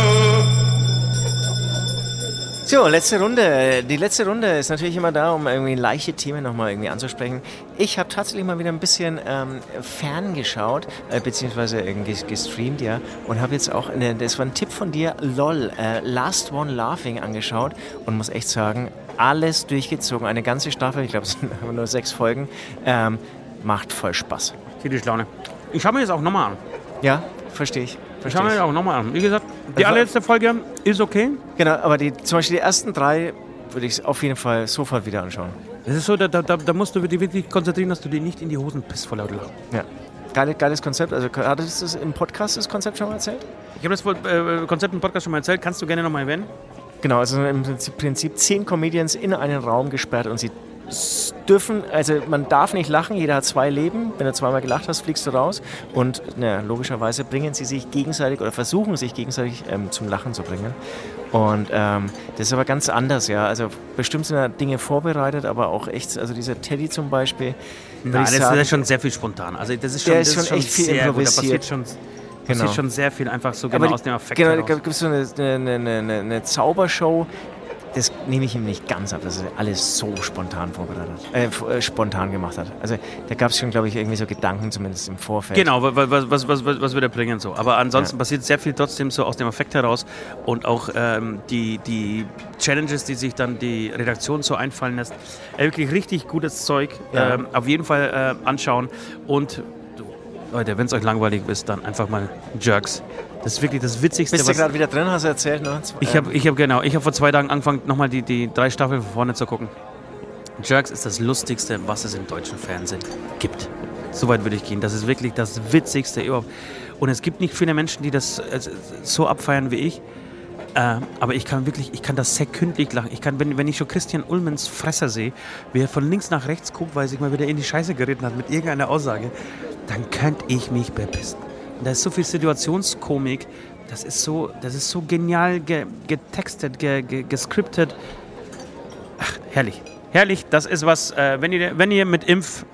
So, letzte Runde. Die letzte Runde ist natürlich immer da, um irgendwie leichte Themen nochmal irgendwie anzusprechen. Ich habe tatsächlich mal wieder ein bisschen ähm, ferngeschaut, äh, beziehungsweise irgendwie gestreamt, ja, und habe jetzt auch, eine, das war ein Tipp von dir, LOL, äh, Last One Laughing angeschaut und muss echt sagen, alles durchgezogen, eine ganze Staffel, ich glaube, es sind nur sechs Folgen, ähm, macht voll Spaß. Tierisch Laune. Ich schaue mir das auch nochmal an. Ja, verstehe ich. Ich schaue Verstehe mir ich. das auch nochmal an. Wie gesagt, die Also- allerletzte Folge ist okay. Genau, aber die, zum Beispiel die ersten drei würde ich auf jeden Fall sofort wieder anschauen. Es ist so, da, da, da musst du dich wirklich konzentrieren, dass du dir nicht in die Hosen pisst vor lauter Lachen. Ja. Geile, geiles Konzept. Also hattest du das im Podcast das Konzept schon mal erzählt? Ich habe das äh, Konzept im Podcast schon mal erzählt. Kannst du gerne nochmal erwähnen? Genau, also im Prinzip, zehn Comedians in einen Raum gesperrt und sie dürfen, also man darf nicht lachen, jeder hat zwei Leben. Wenn du zweimal gelacht hast, fliegst du raus. Und na, logischerweise bringen sie sich gegenseitig oder versuchen sich gegenseitig ähm, zum Lachen zu bringen. Und ähm, das ist aber ganz anders, ja. Also bestimmt sind da Dinge vorbereitet, aber auch echt, also dieser Teddy zum Beispiel. Nein, das, sagen, ist schon sehr viel spontan. Also das ist schon, Der ist das schon echt viel gut. Improvisiert. passiert schon, Genau. passiert schon sehr viel einfach so genau die- aus dem Affekt Genau, da gibt es so eine, eine, eine, eine Zaubershow. Das nehme ich ihm nicht ganz ab, dass er alles so spontan vorbereitet hat, äh, äh, spontan gemacht hat. Also da gab es schon, glaube ich, irgendwie so Gedanken, zumindest im Vorfeld. Genau, wa- wa- was, was, was, was, was wir da bringen so. Aber ansonsten Ja. passiert sehr viel trotzdem so aus dem Affekt heraus und auch ähm, die, die Challenges, die sich dann die Redaktion so einfallen lässt. Äh, wirklich richtig gutes Zeug. Ja. Ähm, auf jeden Fall äh, anschauen und Leute, wenn es euch langweilig ist, dann einfach mal Jerks. Das ist wirklich das Witzigste, Bist du gerade wieder drin, hast du erzählt? Ne? Ich habe ich hab, genau, ich habe vor zwei Tagen angefangen, nochmal die, die drei Staffeln von vorne zu gucken. Jerks ist das Lustigste, was es im deutschen Fernsehen gibt. So weit würde ich gehen. Das ist wirklich das Witzigste überhaupt. Und es gibt nicht viele Menschen, die das äh, so abfeiern wie ich. Äh, aber ich kann wirklich, ich kann das sekündlich lachen. Ich kann, wenn, wenn ich schon Christian Ullmans Fresser sehe, wie er von links nach rechts guckt, weil sich mal wieder in die Scheiße geritten hat mit irgendeiner Aussage, dann könnte ich mich bepissen. Da ist so viel Situationskomik. Das ist so, das ist so genial ge, getextet, ge, ge, gescriptet. Ach, herrlich. Herrlich, das ist was, äh, wenn, ihr, wenn ihr mit Impf,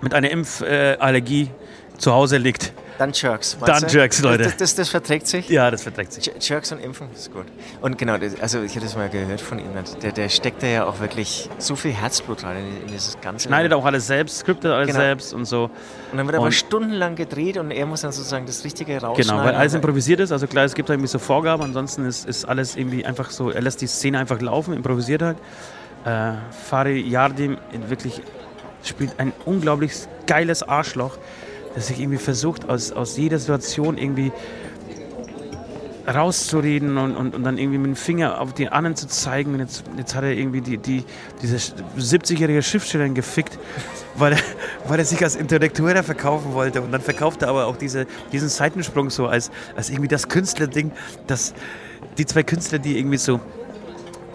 mit einer Impfallergie äh, zu Hause liegt, Dann Jerks. Dann du? Jerks, Leute. Das, das, das verträgt sich? ja, das verträgt sich. Jerks und Impfen ist gut. Und genau, also ich hatte das mal gehört von ihm. Der, der steckt da ja auch wirklich so viel Herzblut rein in, dieses Ganze. Schneidet auch alles selbst, scriptet alles Genau. selbst und so. Und dann wird aber und- stundenlang gedreht und er muss dann sozusagen das Richtige rausschneiden. Genau, weil alles Aber- improvisiert ist. Also klar, es gibt da irgendwie so Vorgaben, ansonsten ist, ist alles irgendwie einfach so, er lässt die Szene einfach laufen, improvisiert halt. Äh, Fari Yardim wirklich spielt ein unglaublich geiles Arschloch, das sich irgendwie versucht, aus, aus jeder Situation irgendwie rauszureden und, und, und dann irgendwie mit dem Finger auf die anderen zu zeigen. Und jetzt, jetzt hat er irgendwie die, die, diese 70-jährige Schriftstellerin gefickt, weil er, weil er sich als Intellektueller verkaufen wollte. Und dann verkauft er aber auch diese, diesen Seitensprung so als, als irgendwie das Künstlerding, dass die zwei Künstler, die irgendwie so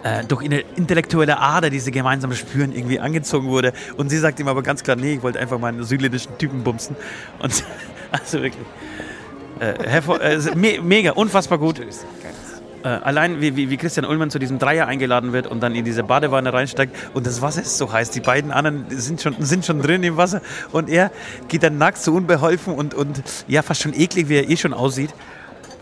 äh, durch eine intellektuelle Ader, die sie gemeinsam spüren, irgendwie angezogen wurde. Und sie sagt ihm aber ganz klar, nee, ich wollte einfach mal einen südländischen Typen bumsen. Und also wirklich. Äh, äh, me mega, unfassbar gut. Äh, allein wie, wie, wie Christian Ullmann zu diesem Dreier eingeladen wird und dann in diese Badewanne reinsteigt und das Wasser ist so heiß. Die beiden anderen sind schon, sind schon drin im Wasser und er geht dann nackt so unbeholfen und, und ja, fast schon eklig, wie er eh schon aussieht.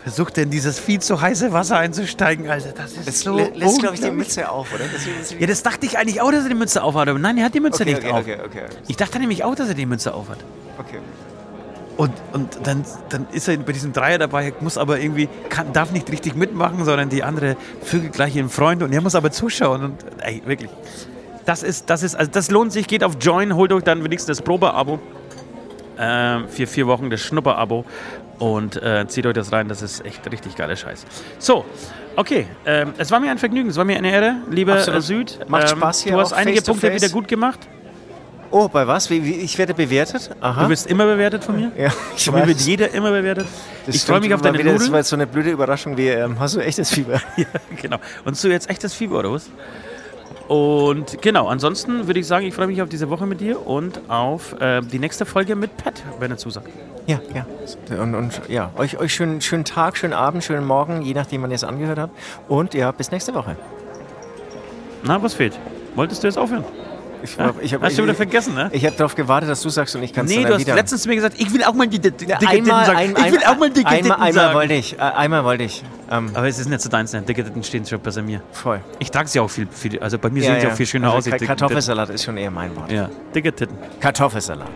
Versucht er in dieses viel zu heiße Wasser einzusteigen, Alter. Das ist Das so. lä- lässt, glaube ich, die. Mütze auf, oder? Das Ja, das dachte ich eigentlich auch, dass er die Mütze aufhat. Aber nein, er hat die Mütze okay, nicht okay, auf. okay, okay, Ich dachte nämlich auch, dass er die Mütze aufhat. okay. Und, und dann, dann ist er bei diesem Dreier dabei, muss aber irgendwie, kann, darf nicht richtig mitmachen, sondern die andere vögelt gleich ihren Freund und er muss aber zuschauen. Und ey, wirklich. Das ist, das ist, also das lohnt sich, geht auf Join, holt euch dann wenigstens das Probeabo. Ähm, für vier Wochen das Schnupper-Abo und äh, zieht euch das rein, das ist echt richtig geiler Scheiß. So, okay, ähm, es war mir ein Vergnügen, es war mir eine Ehre, lieber Absolut. Süd. Macht Spaß hier Du hast einige Punkte face. wieder gut gemacht. Oh, bei was? Wie, wie, ich werde bewertet? Aha. Du wirst immer bewertet von mir. ja, ich Von mir wird jeder immer bewertet. Das ich freue mich auf deine wieder, Das Nudeln. war jetzt so eine blöde Überraschung wie, ähm, hast du echtes Fieber? Ja, genau. Und so jetzt echtes Fieber oder was? Und genau, ansonsten würde ich sagen, ich freue mich auf diese Woche mit dir und auf äh, die nächste Folge mit Pat, wenn er zusagt. Ja, ja. Und, und ja, euch, euch schönen, schönen Tag, schönen Abend, schönen Morgen, je nachdem, wann ihr es angehört habt. Und ja, bis nächste Woche. Na, was fehlt? Wolltest du jetzt aufhören? Ich, Ja? ich hab- Hast du wieder vergessen, ne? Ich habe darauf gewartet, dass du sagst und ich kann es Nee, dann du hast letztens zu mir gesagt, ich will auch mal die, die, die einmal, Titten sagen. ich will auch mal dicke einmal, Titten einmal sagen. wollte ich. Äh, einmal wollte ich. Aber es ist nicht so deins, ne? Dicke Titten stehen schon besser mir. voll. Ich trage sie auch viel, viel, also bei mir sehen sie auch viel schöner also aus. die Ka- dicken Kartoffelsalat ist schon eher mein Wort. Ja, dicke Titten. Kartoffelsalat.